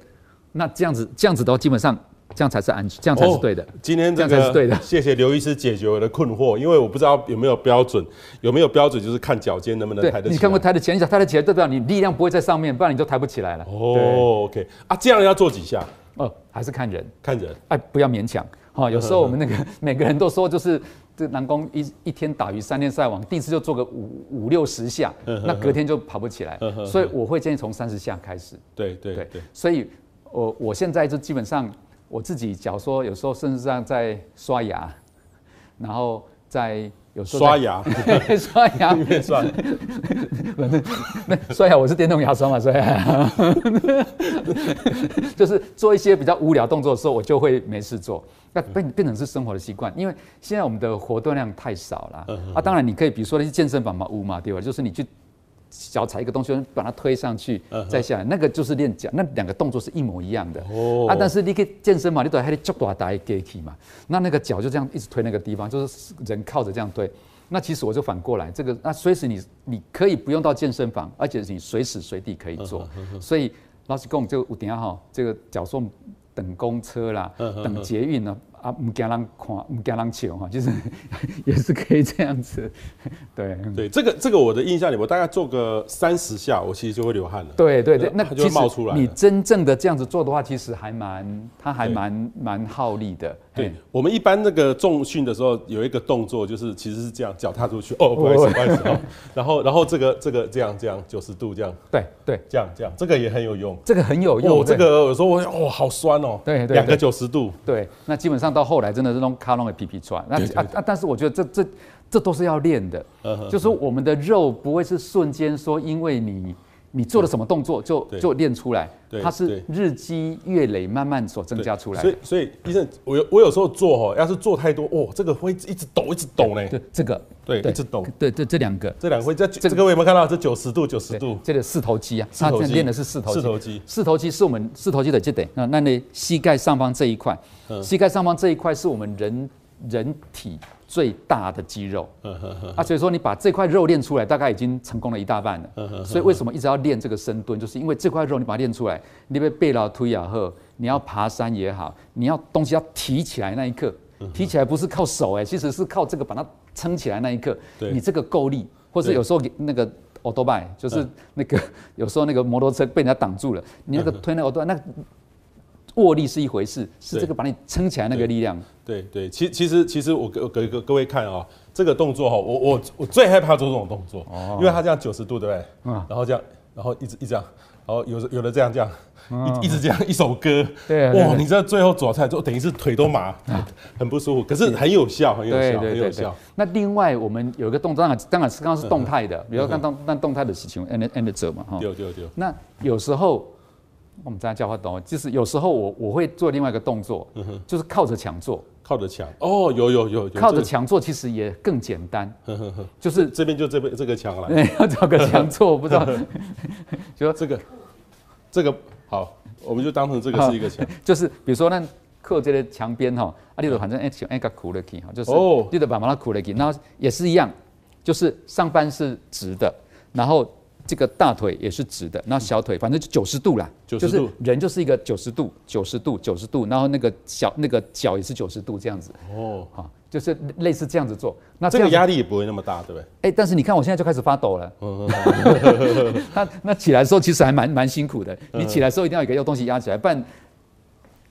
那这样子这样子的话，基本上这样才是安全，这样才是对的。今天这样才是对的。谢谢刘医师解决我的困惑，因为我不知道有没有标准，有没有标准就是看脚尖能不能抬得起来。你看过抬得起来，你脚抬得起来，代表你力量不会在上面，不然你就抬不起来了。哦，OK 啊，这样要做几下？哦，还是看人，看人，哎，不要勉强。哈，有时候我们那个每个人都说，就是这南宫一一天打鱼三天晒网，第一次就做个五五六十下，那隔天就跑不起来。所以我会建议从三十下开始。对对对。所以我我现在就基本上我自己，假如说有时候甚至上在刷牙，然后在。有时候刷牙，刷牙 没刷，那刷牙我是电动牙刷嘛，刷牙，就是做一些比较无聊动作的时候，我就会没事做，那变变成是生活的习惯，因为现在我们的活动量太少了啊。当然你可以比如说那些健身房嘛，屋嘛，对吧？就是你去。脚踩一个东西，把它推上去，再下来，那个就是练脚，那两个动作是一模一样的。哦。啊，但是你可以健身嘛，你都还得脚大大给起嘛。那那个脚就这样一直推那个地方，就是人靠着这样推。那其实我就反过来，这个那随时你你可以不用到健身房，而且你随时随地可以做。所以老实讲，这个五点哈，这个脚送等公车啦，等捷运呢。啊，不惊人看，不惊人笑哈，就是 也是可以这样子，对对，这个这个我的印象里，我大概做个三十下，我其实就会流汗了。对对对，那它就冒出来。你真正的这样子做的话，其实还蛮，它还蛮蛮耗力的。对，我们一般那个重训的时候有一个动作，就是其实是这样，脚踏出去，哦，不好意思，不好意思，然后然后这个这个这样这样九十度这样，对对，这样这样，这个也很有用，这个很有用。这个有时候我哦好酸哦，对对，两个九十度，对，那基本上。到后来真的是弄卡弄的皮皮出来，那啊啊！但是我觉得这这这都是要练的，就是我们的肉不会是瞬间说，因为你你做了什么动作就就练出来，它是日积月累慢慢所增加出来。所以所以医生，我有我有时候做哈，要是做太多哦，这个会一直抖一直抖呢。对，这个对一直抖。对对，这两个这两个会这这个各位有没有看到？这九十度九十度，这个四头肌啊，他练的是四头肌。四头肌，四头肌是我们四头肌的这点那那那膝盖上方这一块。膝盖上方这一块是我们人人体最大的肌肉，啊，所以说你把这块肉练出来，大概已经成功了一大半了。所以为什么一直要练这个深蹲，就是因为这块肉你把它练出来，你被背了推也好，你要爬山也好，你要东西要提起来那一刻，提起来不是靠手哎，其实是靠这个把它撑起来那一刻，你这个够力，或是有时候那个欧多拜，就是那个 有时候那个摩托车被人家挡住了，你那个 推那个欧多拜那。握力是一回事，是这个把你撑起来那个力量。对对，其其实其实我给给各各位看啊，这个动作哈，我我我最害怕做这种动作，因为它这样九十度，对不对？然后这样，然后一直一直这样，然后有有的这样这样，一一直这样一首歌，对，哇，你知道最后走出来之后，等于是腿都麻，很不舒服，可是很有效，很有效，很有效。那另外我们有一个动作，当然当然是刚刚是动态的，比如说刚刚动态的事情，end end 者嘛哈。对对对。那有时候。我们这样叫他懂，就是有时候我我会做另外一个动作，就是靠着墙做，靠着墙。哦，有有有，靠着墙做其实也更简单。就是这边就这边这个墙了。对，要找个墙做，我 不知道。就说这个，这个好，我们就当成这个是一个墙，就是比如说那靠这个墙边哈，啊，你就反正哎像哎个苦了去哈，就是你就把把它苦了去，然后也是一样，就是上半是直的，然后。这个大腿也是直的，然后小腿反正就九十度啦，就是人就是一个九十度、九十度、九十度，然后那个小那个脚也是九十度这样子。哦，好，就是类似这样子做。那这，这个压力也不会那么大，对不对？哎，但是你看我现在就开始发抖了。嗯那那起来的时候其实还蛮蛮辛苦的。你起来的时候一定要有一个东西压起来，不然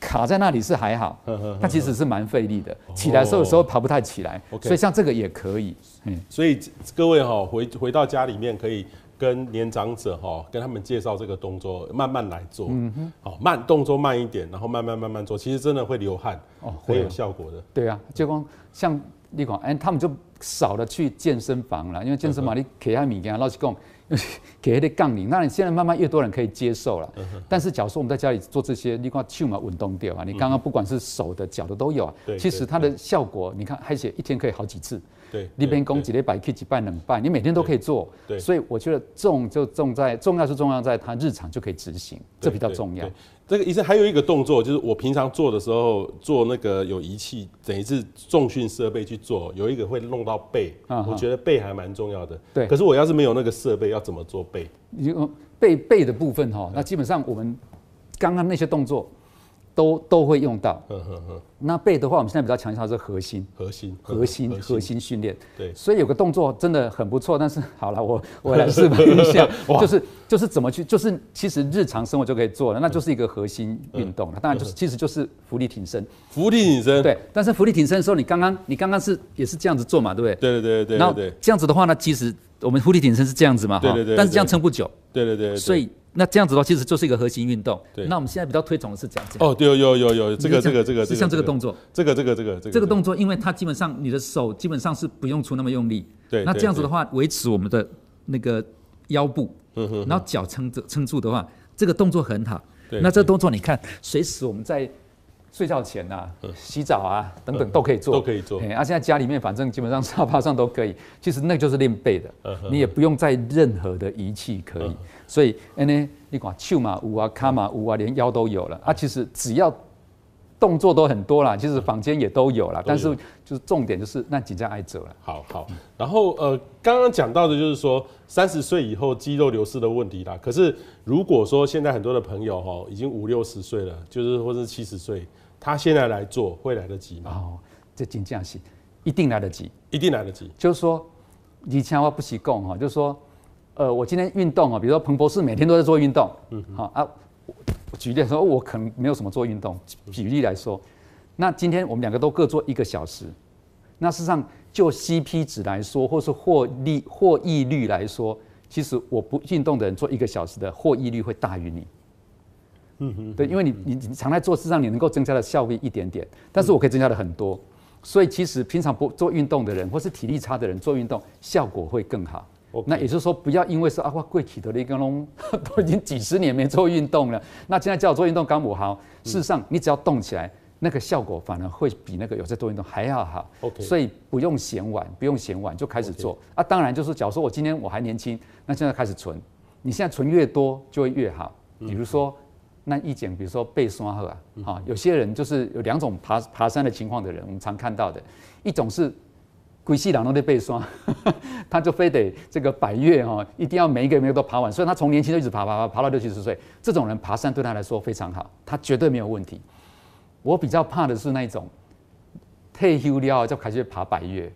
卡在那里是还好，它其实是蛮费力的。起来的时候有时候爬不太起来，所以像这个也可以。嗯，所以各位哈，回回到家里面可以。跟年长者哈，跟他们介绍这个动作，慢慢来做，嗯哼，好慢动作慢一点，然后慢慢慢慢做，其实真的会流汗，哦，会有效果的。对啊，就光像你讲，哎，他们就少了去健身房了，因为健身房你给他米给他老实讲，给他的杠铃，那你现在慢慢越多人可以接受了。但是假如说我们在家里做这些，你看手嘛稳动掉啊，你刚刚不管是手的、脚的都有啊，其实它的效果，你看而且一天可以好几次。对，那边攻击的百 K 几半冷半，你每天都可以做。对，所以我觉得重就重在重要是重要在它日常就可以执行，这比较重要。这个医生还有一个动作，就是我平常做的时候做那个有仪器，等于是重训设备去做，有一个会弄到背，我觉得背还蛮重要的。对，可是我要是没有那个设备，要怎么做背？你背背的部分哈，那基本上我们刚刚那些动作。都都会用到，呵呵呵，那背的话，我们现在比较强调是核心，核心，核心，核心训练。对，所以有个动作真的很不错，但是 好了，我我来示范一下，就是就是怎么去，就是其实日常生活就可以做了，那就是一个核心运动了。当然就是其实就是浮力挺身，浮力挺身。对，但是浮力挺身的时候，你刚刚你刚刚是也是这样子做嘛，对不对？对对对对。然后这样子的话呢，其实我们浮力挺身是这样子嘛，对对对。但是这样撑不久。对对对。所以。那这样子的话，其实就是一个核心运动。对。那我们现在比较推崇的是讲这样子。哦，有有有有，这个这个这个是像这个动作。这个这个这个这个动作，因为它基本上你的手基本上是不用出那么用力。对。那这样子的话，维持我们的那个腰部。然后脚撑着撑住的话，这个动作很好。对。那这个动作你看，随时我们在。睡觉前啊，洗澡啊，等等都可以做，都可以做。哎，啊，现在家里面反正基本上 沙发上都可以。其实那就是练背的，你也不用再任何的仪器可以。所以，哎呢，你管手嘛舞啊，卡嘛舞啊，连腰都有了啊。其实只要动作都很多啦，其实房间也都有啦。但是就是重点就是那几家挨折了。好好，然后呃，刚刚讲到的就是说三十岁以后肌肉流失的问题啦。可是如果说现在很多的朋友哈，已经五六十岁了，就是或者是七十岁。他现在来做会来得及吗？哦，这真正是一定来得及，一定来得及。就是说，以前我不习惯哈，就是说，呃，我今天运动啊，比如说彭博士每天都在做运动，嗯，好啊，举例来说，我可能没有什么做运动。举例来说，那今天我们两个都各做一个小时，那事实上就 CP 值来说，或是获利获益率来说，其实我不运动的人做一个小时的获益率会大于你。嗯哼，对，因为你你你常在做，事实上你能够增加的效率一点点，但是我可以增加的很多，所以其实平常不做运动的人，或是体力差的人做运动，效果会更好。那也就是说，不要因为说啊，我贵体的那个龙 都已经几十年没做运动了，那现在叫我做运动刚不好。事实上，你只要动起来，那个效果反而会比那个有在做运动还要好。OK，所以不用嫌晚，不用嫌晚就开始做.啊。当然就是，假如说我今天我还年轻，那现在开始存，你现在存越多就会越好。比如说。那一讲，比如说背山好啊，哈，有些人就是有两种爬爬山的情况的人，我们常看到的，一种是鬼细朗都在背山，他就非得这个百岳哈，一定要每一个每个都爬完，所以他从年轻就一直爬爬爬，爬到六七十岁，这种人爬山对他来说非常好，他绝对没有问题。我比较怕的是那种退休了就开始爬百岳，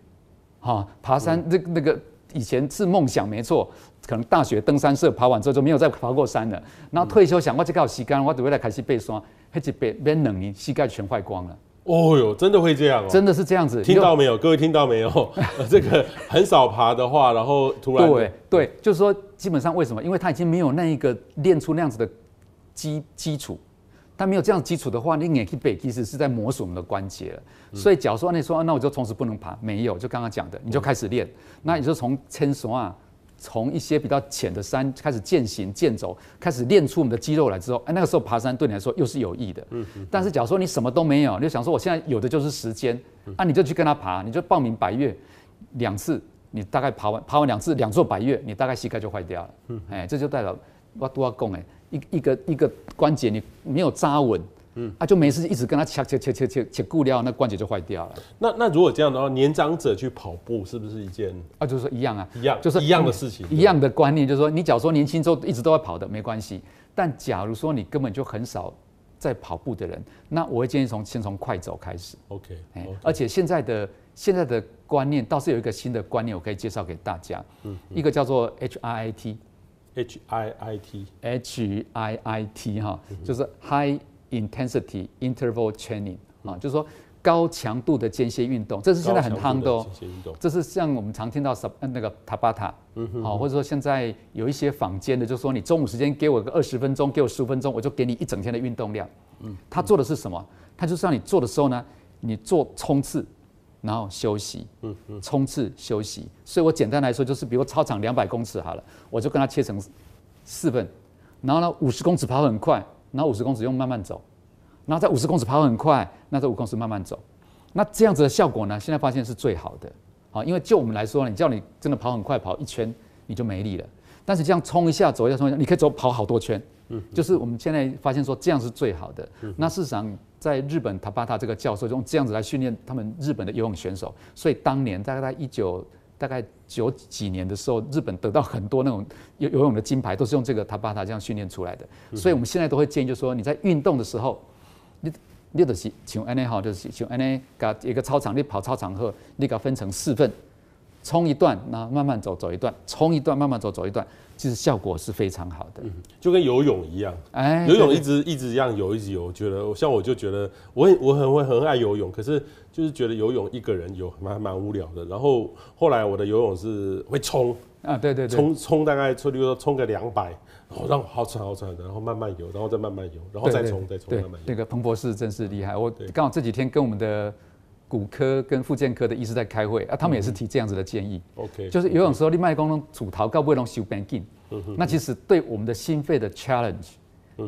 哈，爬山那那个以前是梦想没错。可能大学登山社爬完之后就没有再爬过山了，然后退休想我这个膝盖，我准备来开始背山，开始背背两年，膝盖全坏光了。哦哟，真的会这样哦？真的是这样子，听到没有？各位听到没有？这个很少爬的话，然后突然对对，就是说基本上为什么？因为他已经没有那一个练出那样子的基基础，他没有这样基础的话，你也可以背，其实是在磨损我们的关节了。所以假如说你说那我就从此不能爬，没有，就刚刚讲的，你就开始练，那你就从牵手啊。从一些比较浅的山开始健行健走，开始练出我们的肌肉来之后，哎，那个时候爬山对你来说又是有益的。嗯嗯。但是假如说你什么都没有，你就想说我现在有的就是时间，啊，你就去跟他爬，你就报名百岳两次，你大概爬完爬完两次两座百岳，你大概膝盖就坏掉了。嗯。哎，这就代表我都要讲哎，一一个一个关节你没有扎稳。嗯，啊，就没事，一直跟他切切切切切切固料，那关节就坏掉了。那那如果这样的话，年长者去跑步是不是一件啊？就是说一样啊，一样，就是一样的事情，一样的观念，就是说你假如说年轻时候一直都在跑的没关系，但假如说你根本就很少在跑步的人，那我会建议从先从快走开始。OK，哎，而且现在的现在的观念倒是有一个新的观念，我可以介绍给大家。嗯，一个叫做 HIIT，HIIT，HIIT 哈，就是 High。Intensity interval training 啊，就是说高强度的间歇运动，这是现在很夯的哦。这是像我们常听到什那个塔巴塔，好，或者说现在有一些坊间的，就是说你中午时间给我个二十分钟，给我十五分钟，我就给你一整天的运动量。嗯，他做的是什么？他就是让你做的时候呢，你做冲刺，然后休息，嗯嗯，冲刺休息。所以我简单来说，就是比如操场两百公尺好了，我就跟他切成四份，然后呢，五十公尺跑很快。然后五十公尺用慢慢走，然后在五十公尺跑很快，那这五公尺慢慢走，那这样子的效果呢？现在发现是最好的，好，因为就我们来说，你叫你真的跑很快，跑一圈你就没力了。但是这样冲一下，走一下，冲一下，你可以走跑好多圈，嗯，就是我们现在发现说这样是最好的。那事实上，在日本塔巴塔这个教授用这样子来训练他们日本的游泳选手，所以当年大概在一九。大概九几年的时候，日本得到很多那种游游泳的金牌，都是用这个塔巴塔这样训练出来的。所以我们现在都会建议，就是说你在运动的时候，你你就是像安内哈，就是请安尼，搞一个操场，你跑操场后，你给它分成四份，冲一段，然后慢慢走走一段，冲一段，慢慢走走一段。其实效果是非常好的，嗯，就跟游泳一样，哎，游泳一直一直这样游，一直游，我觉得像我就觉得我很我很会很爱游泳，可是就是觉得游泳一个人游蛮蛮无聊的。然后后来我的游泳是会冲啊，对对对，冲冲大概冲，比如说冲个两百，然后让好喘好喘的，然后慢慢游，然后再慢慢游，然后再冲再冲，慢慢游。那个彭博士真是厉害，我刚好这几天跟我们的。骨科跟复健科的医师在开会啊，他们也是提这样子的建议。OK，就是有种时候你卖功能阻逃，高不会弄修变紧。那其实对我们的心肺的 challenge，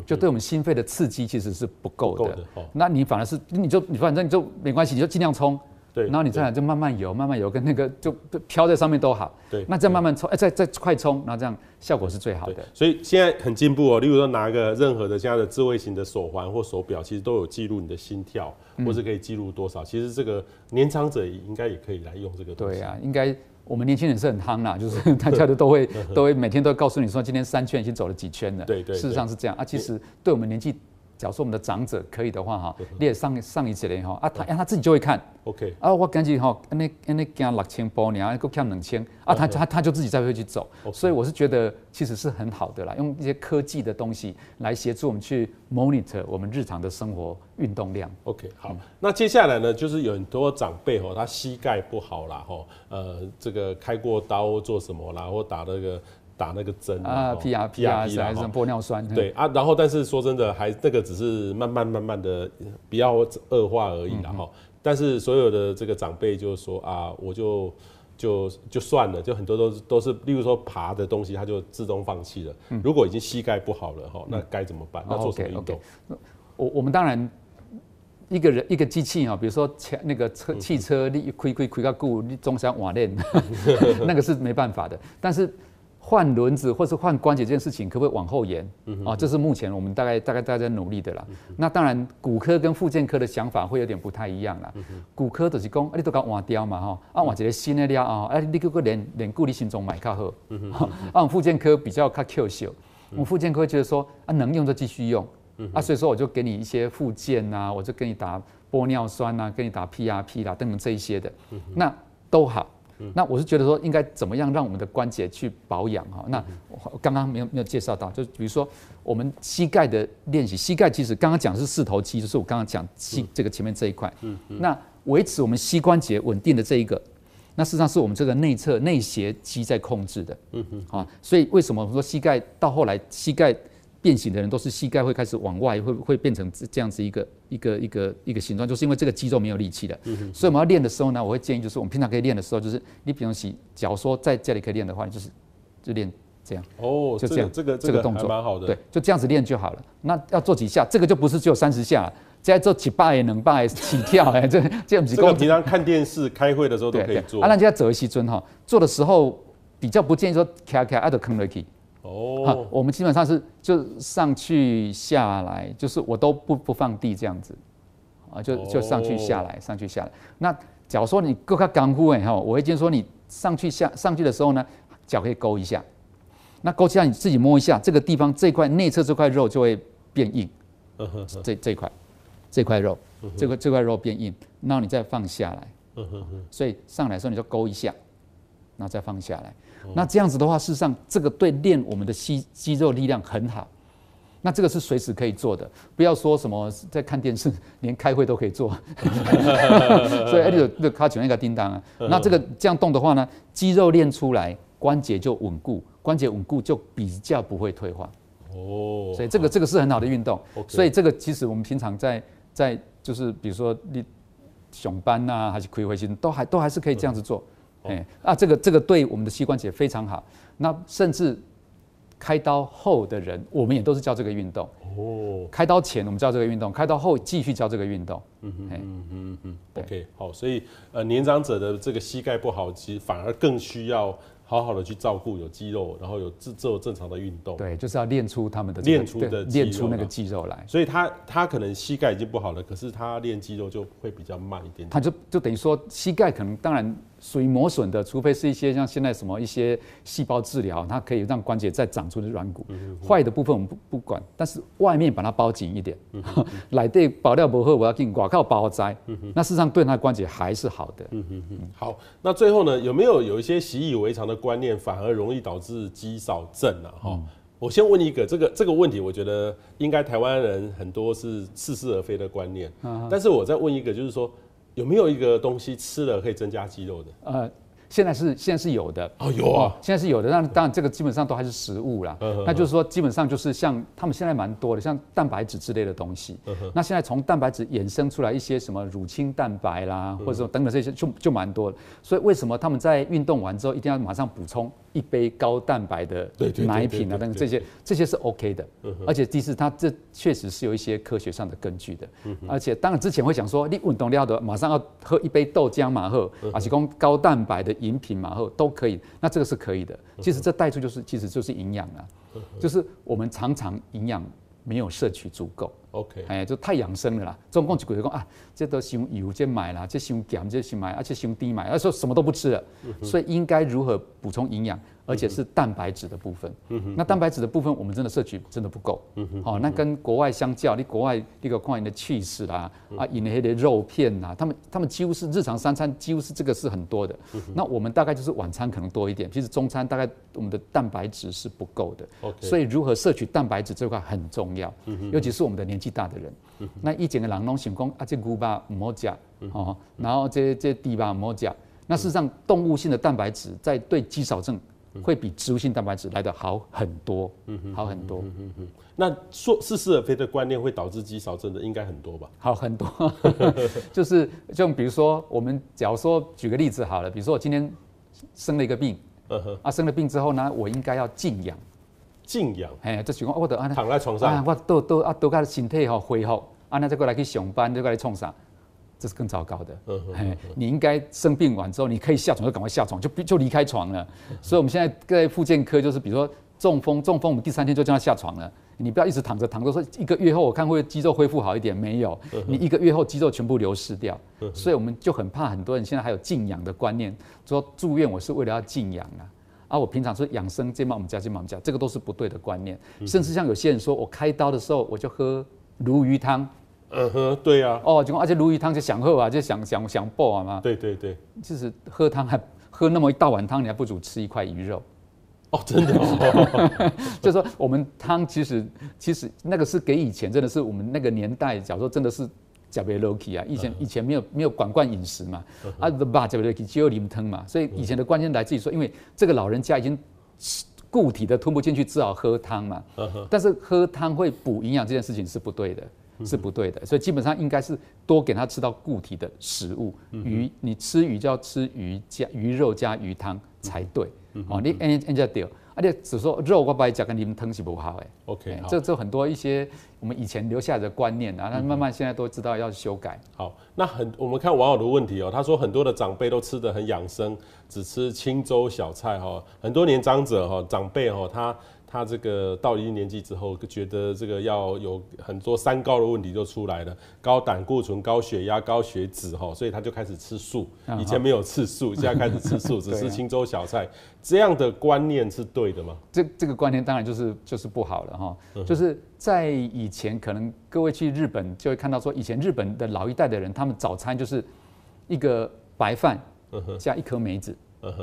就对我们心肺的刺激其实是不够的。那你反而是你就你反正你就没关系，你就尽量冲。对，然后你再来就慢慢游，慢慢游，跟那个就飘在上面都好。对，那再慢慢冲，哎，再再快冲，然后这样效果是最好的。所以现在很进步哦，例如说拿个任何的现在的智慧型的手环或手表，其实都有记录你的心跳，或是可以记录多少。其实这个年长者应该也可以来用这个东西。对啊，应该我们年轻人是很夯啦，就是 大家都都会 都会每天都告诉你说今天三圈已经走了几圈了。对对，事实上是这样啊。其实对我们年纪。假如说我们的长者可以的话哈，你也上上一节嘞哈啊，他他自己就会看，OK。啊，我感觉哈，那那那加六千步，你还够看两千啊，他他他就自己再会去走，所以我是觉得其实是很好的啦，用一些科技的东西来协助我们去 monitor 我们日常的生活运动量。OK，好，那接下来呢，就是有很多长辈哈，他膝盖不好啦哈，呃，这个开过刀做什么啦，或打那个。打那个针啊，P R P R 还是玻尿酸？对啊，然后但是说真的，还那个只是慢慢慢慢的比较恶化而已，然后但是所有的这个长辈就说啊，我就就就算了，就很多都是都是，例如说爬的东西，他就自动放弃了。如果已经膝盖不好了哈，那该怎么办？那做什么运动？我我们当然一个人一个机器啊，比如说那个车汽车，你开开开个固，你中山瓦链，那个是没办法的，但是。换轮子或是换关节这件事情，可不可以往后延？啊，这是目前我们大概大概大家在努力的啦。那当然，骨科跟附件科的想法会有点不太一样啦。骨科就是讲，啊，你都讲换掉嘛，哈，啊，换一个新的了啊，哎，你搁个连连固你心中买较好。啊，我们复健科比较较 Q 秀，我们复健科会觉得说，啊，能用就继续用。啊，所以说我就给你一些附件呐，我就给你打玻尿酸呐，给你打 PRP 啦等等这一些的，那都好。那我是觉得说，应该怎么样让我们的关节去保养哈？那我刚刚没有没有介绍到，就比如说我们膝盖的练习，膝盖其实刚刚讲是四头肌，就是我刚刚讲膝这个前面这一块。嗯嗯。那维持我们膝关节稳定的这一个，那事实上是我们这个内侧内斜肌在控制的。嗯嗯。啊，所以为什么我们说膝盖到后来膝盖？变形的人都是膝盖会开始往外，会会变成这样子一个一个一个一个形状，就是因为这个肌肉没有力气了。所以我们要练的时候呢，我会建议就是我们平常可以练的时候，就是你比如洗，假如说在家里可以练的话，就是就练这样。哦，就这样，这个这个动作蛮好的。对，就这样子练就好了。那要做几下？这个就不是只有三十下，再做几百也能百 起跳哎，这这样子。这个平常看电视、开会的时候都可以做。啊，那人家走一西尊哈，做的时候比较不建议说卡卡爱的坑了去。哦，好，我们基本上是就上去下来，就是我都不不放地这样子，啊，就就上去下来，上去下来。那假如说你够卡刚乎哎哈，我会建议说你上去下上去的时候呢，脚可以勾一下，那勾一下你自己摸一下，这个地方这块内侧这块肉就会变硬，这这块这块肉，这块这块肉变硬，然后你再放下来，所以上来的时候你就勾一下，然后再放下来。那这样子的话，事实上这个对练我们的肌肌肉力量很好。那这个是随时可以做的，不要说什么在看电视，连开会都可以做。所以哎，就就卡起那个叮当啊。那这个这样动的话呢，肌肉练出来，关节就稳固，关节稳固就比较不会退化。哦。所以这个这个是很好的运动。所以这个其实我们平常在在就是比如说你熊班呐，还是开会时，都还都还是可以这样子做。哎，啊，这个这个对我们的膝关节非常好。那甚至。开刀后的人，我们也都是教这个运动。哦，开刀前我们教这个运动，开刀后继续教这个运动。嗯哼嗯嗯嗯。OK，好，所以呃，年长者的这个膝盖不好，其实反而更需要好好的去照顾，有肌肉，然后有自做正常的运动。对，就是要练出他们的练出的练出那个肌肉来。所以他他可能膝盖已经不好了，可是他练肌肉就会比较慢一点点。他就就等于说膝盖可能当然。属于磨损的，除非是一些像现在什么一些细胞治疗，它可以让关节再长出的软骨。坏的部分我们不不管，但是外面把它包紧一点，来对保料不好，我要给你挂靠包摘。那事实上对它的关节还是好的。嗯嗯嗯。好，那最后呢，有没有有一些习以为常的观念，反而容易导致肌少症呢？哈，我先问一个这个这个问题，我觉得应该台湾人很多是似是而非的观念。但是我再问一个，就是说。有没有一个东西吃了可以增加肌肉的？呃，现在是现在是有的哦，有啊，现在是有的。但当然这个基本上都还是食物啦。那就是说，基本上就是像他们现在蛮多的，像蛋白质之类的东西。嗯那现在从蛋白质衍生出来一些什么乳清蛋白啦，或者说等等这些，就就蛮多的。所以为什么他们在运动完之后一定要马上补充？一杯高蛋白的奶品啊，等等这些，这些是 OK 的，而且第四，它这确实是有一些科学上的根据的，而且当然之前会想说，你运动了的马上要喝一杯豆浆嘛，后，而且供高蛋白的饮品嘛，后都可以，那这个是可以的。其实这带出就是，其实就是营养啊，就是我们常常营养没有摄取足够。OK，哎，就太养生了啦。总共就觉得讲啊，这都伤油，这买啦，这伤咸，这是买，而且伤低买，而说什么都不吃了。所以应该如何补充营养，而且是蛋白质的部分。那蛋白质的部分，我们真的摄取真的不够。好，那跟国外相较，你国外那个矿盐的起司啦，啊，饮那些肉片呐，他们他们几乎是日常三餐几乎是这个是很多的。那我们大概就是晚餐可能多一点，其实中餐大概我们的蛋白质是不够的。所以如何摄取蛋白质这块很重要，尤其是我们的年纪大的人，那一整的人拢想讲啊，这牛肉唔好食哦，然后这这猪肉唔好食。那事实上，动物性的蛋白质在对肌少症会比植物性蛋白质来得好很多，嗯好很多。那说似是而非的观念会导致肌少症的，应该很多吧？好很多，就是就比如说，我们假如说举个例子好了，比如说我今天生了一个病，啊，生了病之后呢，我应该要静养。静养，哎，这情况我得躺在床上，啊、我都都啊都个身体吼恢复，啊那再过来去上班，再过来创啥，这是更糟糕的。你应该生病完之后，你可以下床就赶快下床，就就离开床了。所以我们现在在复健科就是，比如说中风，中风我们第三天就叫他下床了。你不要一直躺着，躺着说一个月后我看会肌肉恢复好一点，没有，你一个月后肌肉全部流失掉。所以我们就很怕很多人现在还有静养的观念，说住院我是为了要静养啊。啊，我平常是养生，这嘛我们家，这嘛我们家，这个都是不对的观念。甚至像有些人说，我开刀的时候我就喝鲈鱼汤。嗯哼，对呀。哦，就而且鲈鱼汤就想喝啊，就想想想爆啊嘛。对对对。就是喝汤还喝那么一大碗汤，你还不如吃一块鱼肉。哦，真的。哦。就是说，我们汤其实其实那个是给以前真的是我们那个年代，假如说真的是。加倍 low 啊，以前以前没有没有管惯饮食嘛，啊，把加倍 low 只有淋汤嘛，所以以前的观念来自于说，因为这个老人家已经固体的吞不进去，只好喝汤嘛。但是喝汤会补营养这件事情是不对的，是不对的，所以基本上应该是多给他吃到固体的食物，鱼你吃鱼就要吃鱼加鱼肉加鱼汤才对。哦，你 any any 掉。而且只说肉我白讲跟你们汤是不好哎，OK，这这很多一些我们以前留下来的观念啊，那慢慢现在都知道要修改。好，那很我们看网友的问题哦，他说很多的长辈都吃的很养生，只吃清粥小菜哈，很多年长者哈长辈哈他。他这个到一定年纪之后，觉得这个要有很多三高的问题就出来了，高胆固醇、高血压、高血脂哈，所以他就开始吃素。以前没有吃素，现在开始吃素，只吃清粥小菜。这样的观念是对的吗？这这个观念当然就是就是不好了哈。就是在以前，可能各位去日本就会看到说，以前日本的老一代的人，他们早餐就是一个白饭加一颗梅子。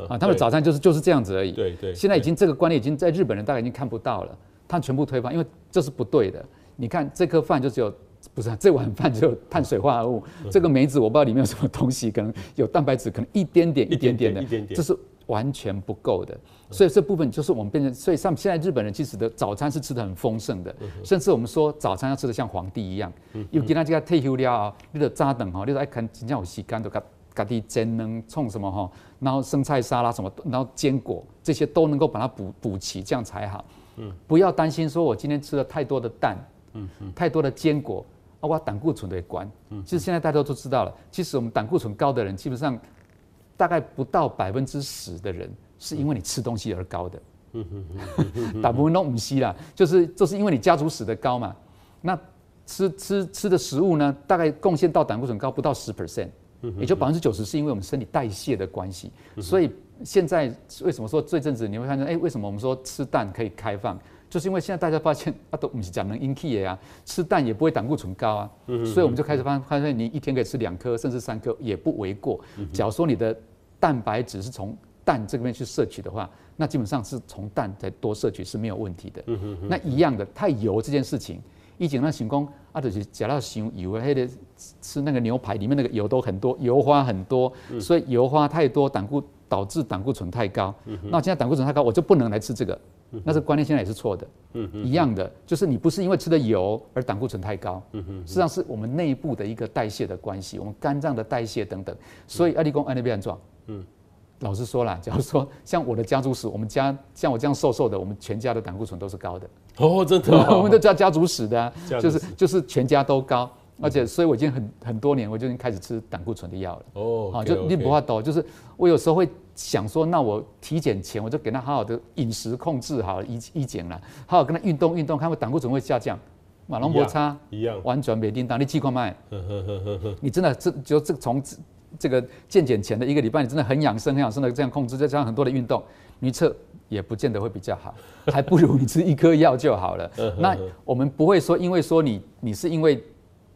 啊，他们早餐就是就是这样子而已。对对。现在已经这个观念已经在日本人大概已经看不到了，他全部推翻，因为这是不对的。你看这颗饭就只有，不是啊这碗饭只有碳水化合物，这个梅子我不知道里面有什么东西，可能有蛋白质，可能一点点一点点的，这是完全不够的。所以这部分就是我们变成，所以像现在日本人其实的早餐是吃的很丰盛的，甚至我们说早餐要吃的像皇帝一样，因为给他这个退休了啊，你得扎等哈，你说爱看真正有时间都咖喱煎能冲什么哈，然后生菜沙拉什么，然后坚果这些都能够把它补补齐，这样才好。嗯，不要担心说我今天吃了太多的蛋，嗯嗯，太多的坚果，包括胆固醇的关。嗯，其实现在大家都知道了，其实我们胆固醇高的人，基本上大概不到百分之十的人是因为你吃东西而高的。嗯嗯，大部分都唔吸啦，就是就是因为你家族史的高嘛。那吃吃吃的食物呢，大概贡献到胆固醇高不到十 percent。也就百分之九十是因为我们身体代谢的关系，所以现在为什么说这阵子你会看见，哎，为什么我们说吃蛋可以开放，就是因为现在大家发现啊，都不是讲能 inky 啊，吃蛋也不会胆固醇高啊，所以我们就开始发发现，你一天可以吃两颗甚至三颗也不为过。假如说你的蛋白质是从蛋这边去摄取的话，那基本上是从蛋再多摄取是没有问题的。那一样的太油这件事情。以前那行功啊，就是吃到太油啊，还得吃那个牛排里面那个油都很多，油花很多，所以油花太多，胆固导致胆固醇太高。那现在胆固醇太高，我就不能来吃这个。那这观念现在也是错的。一样的，就是你不是因为吃的油而胆固醇太高，实际上是我们内部的一个代谢的关系，我们肝脏的代谢等等。所以阿里公安那边状。老实说啦，假如说像我的家族史，我们家像我这样瘦瘦的，我们全家的胆固醇都是高的。哦，真的、哦，我们都叫家族史的、啊，就是就是全家都高，而且所以我已经很很多年，我就已经开始吃胆固醇的药了。哦，好，就你不怕抖，就是我有时候会想说，那我体检前我就给他好好的饮食控制好，一一检了，好好跟他运动运动，看会胆固醇会下降。马龙摩擦一样，完全没叮当，你气块麦，你真的这就这从。这个健检前的一个礼拜，你真的很养生、很养生的这样控制，再加上很多的运动，你测也不见得会比较好，还不如你吃一颗药就好了。那我们不会说，因为说你你是因为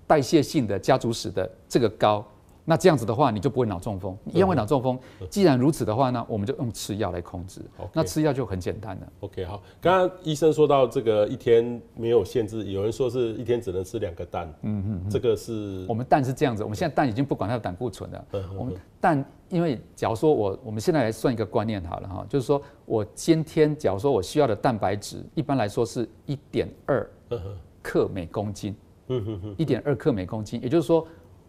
代谢性的家族史的这个高。那这样子的话，你就不会脑中风。一样会脑中风。既然如此的话呢，我们就用吃药来控制。那吃药就很简单了。OK，好。刚刚医生说到这个一天没有限制，有人说是一天只能吃两个蛋。嗯嗯。这个是我们蛋是这样子，我们现在蛋已经不管它的胆固醇了。我们蛋，因为假如说我我们现在来算一个观念好了哈，就是说我今天假如说我需要的蛋白质，一般来说是一点二克每公斤。一点二克每公斤，也就是说。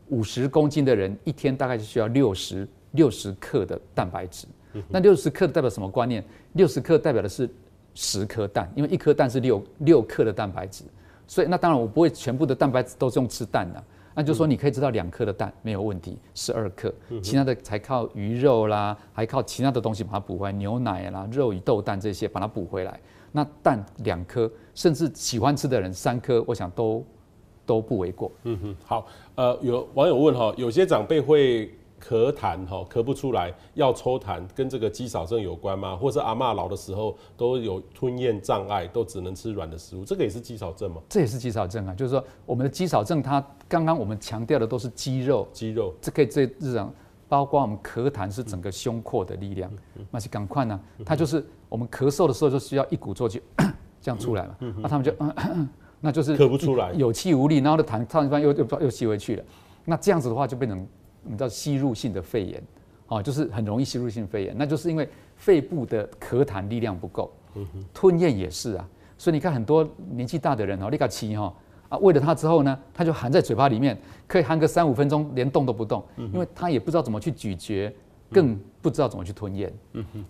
五十公斤的人一天大概就需要六十六十克的蛋白质。那六十克代表什么观念？六十克代表的是十颗蛋，因为一颗蛋是六六克的蛋白质。所以那当然我不会全部的蛋白质都是用吃蛋的，那就是说你可以吃到两颗的蛋没有问题，十二克，其他的才靠鱼肉啦，还靠其他的东西把它补回来，牛奶啦、肉与豆蛋这些把它补回来。那蛋两颗，甚至喜欢吃的人三颗，我想都。都不为过。嗯哼，好，呃，有网友问哈，有些长辈会咳痰哈，咳不出来要抽痰，跟这个肌少症有关吗？或是阿嬷老的时候都有吞咽障碍，都只能吃软的食物，这个也是肌少症吗？这也是肌少症啊，就是说我们的肌少症，它刚刚我们强调的都是肌肉，肌肉，这可以最日常，包括我们咳痰是整个胸廓的力量，那是赶快呢，它就是我们咳嗽的时候就需要一鼓作气 这样出来嘛，那他们就。那就是咳不出来，有气无力，然后的痰唱一半又又又吸回去了。那这样子的话，就变成你知道吸入性的肺炎，哦，就是很容易吸入性肺炎。那就是因为肺部的咳痰力量不够，吞咽也是啊。所以你看很多年纪大的人哦，那个气哈啊，喂了他之后呢，他就含在嘴巴里面，可以含个三五分钟，连动都不动，因为他也不知道怎么去咀嚼，更不知道怎么去吞咽。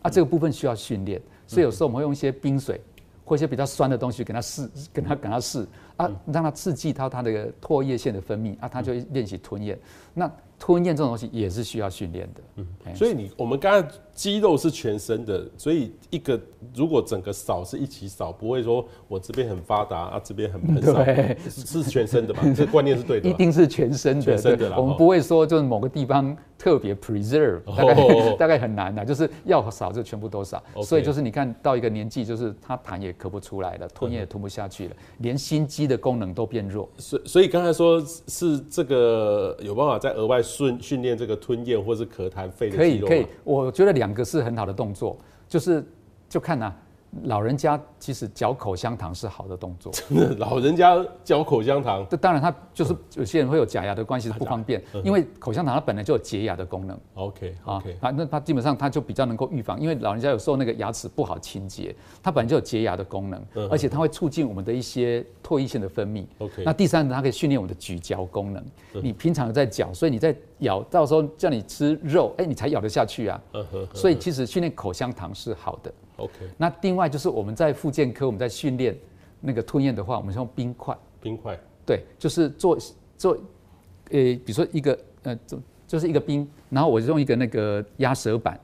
啊，这个部分需要训练，所以有时候我们会用一些冰水。或一些比较酸的东西给他试，给他给他试，啊，让他刺激到他的唾液腺的分泌啊，他就练习吞咽。那吞咽这种东西也是需要训练的，嗯，所以你我们刚才肌肉是全身的，所以一个如果整个扫是一起扫，不会说我这边很发达啊，这边很很少，对，是全身的嘛？这观念是对的，一定是全身的，全身的啦。我们不会说就是某个地方特别 preserve，大概、哦、大概很难的，就是要扫就全部都扫。Okay. 所以就是你看到一个年纪，就是他痰也咳不出来了，吞咽也吞不下去了，嗯、连心肌的功能都变弱。所所以刚才说是这个有办法再额外。训训练这个吞咽或是咳痰肺可以可以，我觉得两两个是很好的动作，就是就看呐、老人家其实嚼口香糖是好的动作。真的，老人家嚼口香糖，这当然他就是有些人会有假牙的关系是不方便，因为口香糖它本来就有洁牙的功能。OK OK 啊，那它基本上它就比较能够预防，因为老人家有时候那个牙齿不好清洁，它本来就有洁牙的功能，而且它会促进我们的一些唾液腺的分泌。OK，那第三呢，它可以训练我们的咀嚼功能。你平常有在嚼，所以你在咬，到时候叫你吃肉，哎，你才咬得下去啊。所以其实训练口香糖是好的。OK，那另外就是我们在复健科，我们在训练那个吞咽的话，我们是用冰块。冰块。对，就是做做，呃，比如说一个呃，就就是一个冰，然后我就用一个那个压舌板，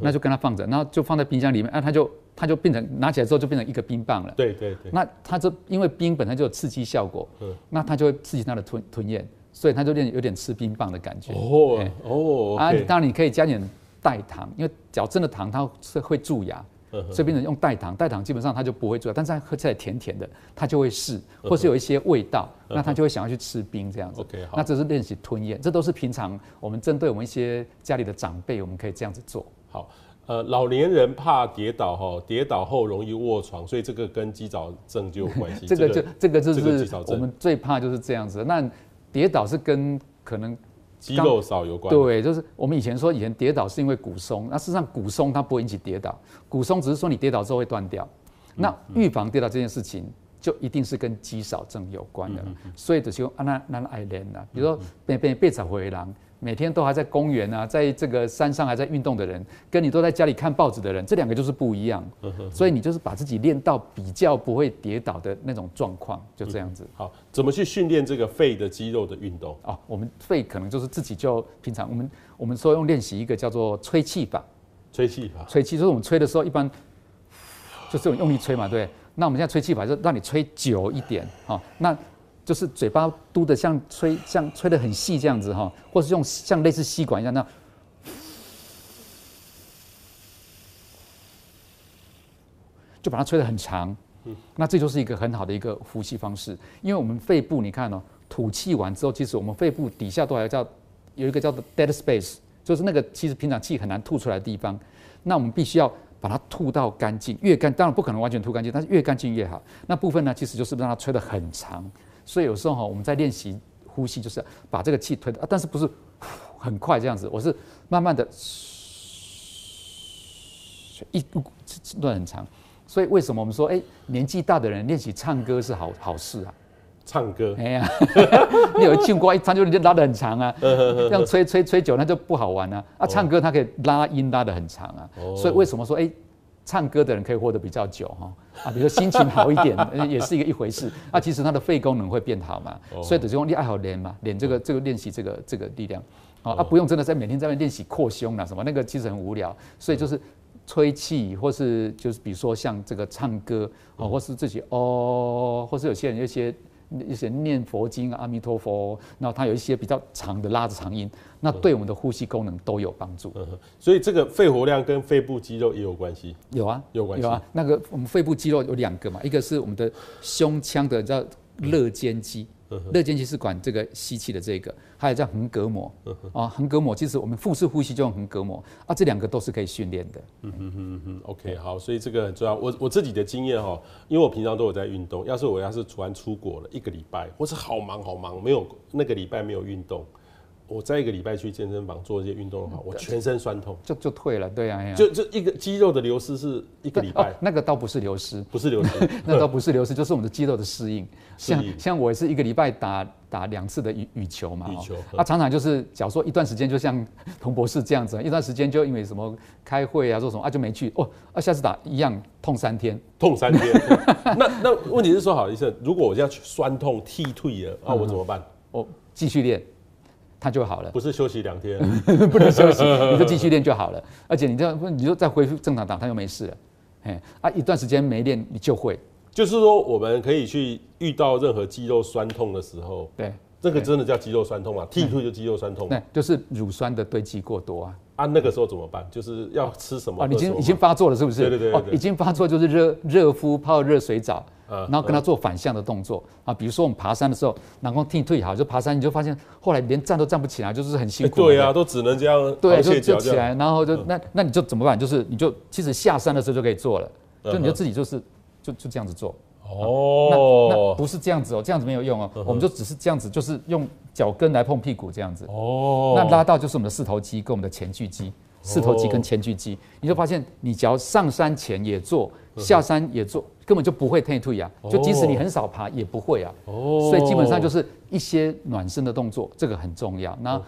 那就跟它放着，然后就放在冰箱里面，啊，它就它就变成拿起来之后就变成一个冰棒了。对对对。那它这因为冰本身就有刺激效果，嗯，那它就会刺激它的吞吞咽，所以它就变有点吃冰棒的感觉。哦哦。啊，当然你可以加点代糖，因为嚼真的糖它是会蛀牙。所以变成用代糖，代糖基本上它就不会做，但是它喝起来甜甜的，它就会试，或是有一些味道，那它就会想要去吃冰这样子。那这是练习吞咽，这都是平常我们针对我们一些家里的长辈，我们可以这样子做。好，呃，老年人怕跌倒哈，跌倒后容易卧床，所以这个跟肌少症就有关系。这个就这个就是我们最怕就是这样子。那跌倒是跟可能。肌肉少有关，对，就是我们以前说以前跌倒是因为骨松，那事实上骨松它不会引起跌倒，骨松只是说你跌倒之后会断掉。那预防跌倒这件事情，就一定是跟肌少症有关的，所以就是用啊那那爱练呐，比如说变变变长回廊。每天都还在公园啊，在这个山上还在运动的人，跟你都在家里看报纸的人，这两个就是不一样。所以你就是把自己练到比较不会跌倒的那种状况，就这样子。好，怎么去训练这个肺的肌肉的运动？哦，我们肺可能就是自己就平常我们我们说用练习一个叫做吹气法。吹气法。吹气就是我们吹的时候一般就是这种用力吹嘛，对。那我们现在吹气法就是让你吹久一点，好，那。就是嘴巴嘟的像吹像吹得很细这样子哈，或是用像类似吸管一样那样，就把它吹得很长。那这就是一个很好的一个呼吸方式，因为我们肺部你看哦，吐气完之后，其实我们肺部底下都还叫有一个叫做 dead space，就是那个其实平常气很难吐出来的地方。那我们必须要把它吐到干净，越干当然不可能完全吐干净，但是越干净越好。那部分呢，其实就是让它吹得很长。所以有时候哈，我们在练习呼吸，就是把这个气推啊，但是不是很快这样子，我是慢慢的，一段很长。所以为什么我们说，哎，年纪大的人练习唱歌是好好事啊？唱歌？哎呀，你有一过一唱就拉得很长啊，这样吹吹吹久那就不好玩啊。啊，唱歌它可以拉音拉得很长啊。所以为什么说，哎？唱歌的人可以活得比较久哈啊，比如说心情好一点，也是一个一回事啊。其实他的肺功能会变好嘛，所以只用你爱好练嘛，练这个这个练习这个这个力量啊，不用真的在每天在那练习扩胸啊什么，那个其实很无聊。所以就是吹气，或是就是比如说像这个唱歌啊，或是自己哦，或是有些人有些。一些念佛经，阿弥陀佛，然后它有一些比较长的拉着长音，那对我们的呼吸功能都有帮助。嗯。所以这个肺活量跟肺部肌肉也有关系。有啊，有关系。有啊，那个我们肺部肌肉有两个嘛，一个是我们的胸腔的叫肋间肌。肋间肌是管这个吸气的这个，还有叫横膈膜啊，横膈膜其实我们腹式呼吸就用横膈膜啊，这两个都是可以训练的。嗯哼哼哼，OK，好，所以这个很重要。我我自己的经验哈，因为我平常都有在运动，要是我要是突然出国了一个礼拜，或是好忙好忙，没有那个礼拜没有运动，我在一个礼拜去健身房做一些运动的话，我全身酸痛。就就退了，对呀，就就一个肌肉的流失是一个礼拜，那个倒不是流失，不是流失，那倒不是流失，就是我们的肌肉的适应。像像我是一个礼拜打打两次的羽羽球嘛，羽球，他常常就是假如说一段时间就像童博士这样子，一段时间就因为什么开会啊，做什么啊就没去，哦，啊下次打一样痛三天，痛三天。那那问题是说，好医生，如果我要酸痛踢退了啊，我怎么办？我继续练。它就好了，不是休息两天，不能休息，你就继续练就好了。而且你这样，你就再恢复正常打，它又没事了。哎，啊，一段时间没练，你就会。就是说，我们可以去遇到任何肌肉酸痛的时候，对，这个真的叫肌肉酸痛啊，，T two 就肌肉酸痛，对，就是乳酸的堆积过多啊。啊，那个时候怎么办？就是要吃什么？啊，已经已经发作了，是不是？对对对，已经发作就是热热敷泡热水澡。然后跟他做反向的动作啊，比如说我们爬山的时候，然后踢退好，就爬山，你就发现后来连站都站不起来，就是很辛苦。对啊，都只能这样。对，就就起来，然后就那那你就怎么办？就是你就其实下山的时候就可以做了，就你就自己就是就就这样子做。哦，那那不是这样子哦，这样子没有用哦，我们就只是这样子，就是用脚跟来碰屁股这样子。哦，那拉到就是我们的四头肌跟我们的前锯肌，四头肌跟前锯肌，你就发现你只要上山前也做，下山也做。根本就不会退退啊，就即使你很少爬也不会啊。哦，所以基本上就是一些暖身的动作，这个很重要。那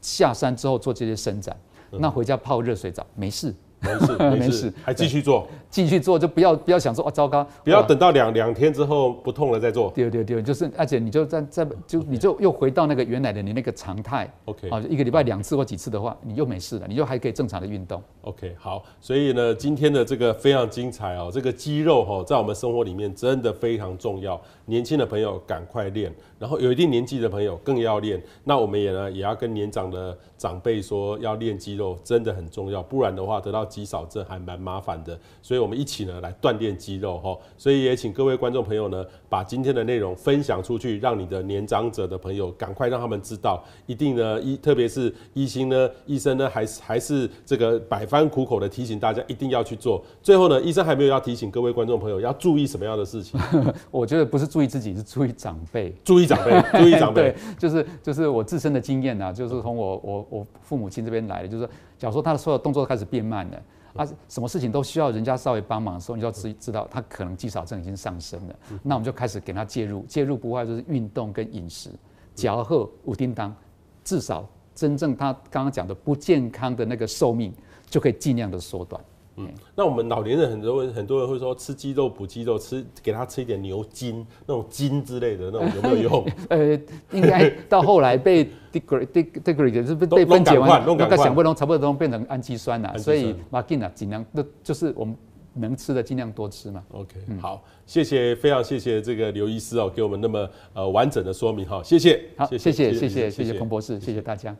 下山之后做这些伸展，那回家泡热水澡没事。没事。没事，还继续做，继续做就不要不要想说哦，糟糕，不要等到两两天之后不痛了再做。对对对，就是而且你就在在就你就又回到那个原来的你那个常态。OK，啊，一个礼拜两次或几次的话，你又没事了，你就还可以正常的运动。OK，好，所以呢，今天的这个非常精彩哦，这个肌肉哈，在我们生活里面真的非常重要。年轻的朋友赶快练，然后有一定年纪的朋友更要练。那我们也呢也要跟年长的长辈说，要练肌肉真的很重要，不然的话得到肌少症还蛮麻烦的，所以我们一起呢来锻炼肌肉哈。所以也请各位观众朋友呢，把今天的内容分享出去，让你的年长者的朋友赶快让他们知道，一定呢医，特别是医生呢，医生呢还是还是这个百般苦口的提醒大家一定要去做。最后呢，医生还没有要提醒各位观众朋友要注意什么样的事情？我觉得不是注意自己，是注意长辈，注意长辈，注意长辈。对，就是就是我自身的经验啊，就是从我我我父母亲这边来的，就是说假如说他的所有动作开始变慢了。啊，什么事情都需要人家稍微帮忙的时候，你就要知知道他可能肌少症已经上升了。那我们就开始给他介入，介入不外就是运动跟饮食，嚼喝五叮当，至少真正他刚刚讲的不健康的那个寿命就可以尽量的缩短。嗯，那我们老年人很多人很多人会说吃鸡肉补鸡肉，吃给他吃一点牛筋那种筋之类的那种有没有用？呃，应该到后来被 degrade degrade 就是被分解完，那个想不通，差不多都变成氨基酸了。所以马进啊，尽量那就是我们能吃的尽量多吃嘛。OK，好，谢谢，非常谢谢这个刘医师哦，给我们那么呃完整的说明哈，谢谢，好，谢谢谢谢谢谢彭博士，谢谢大家。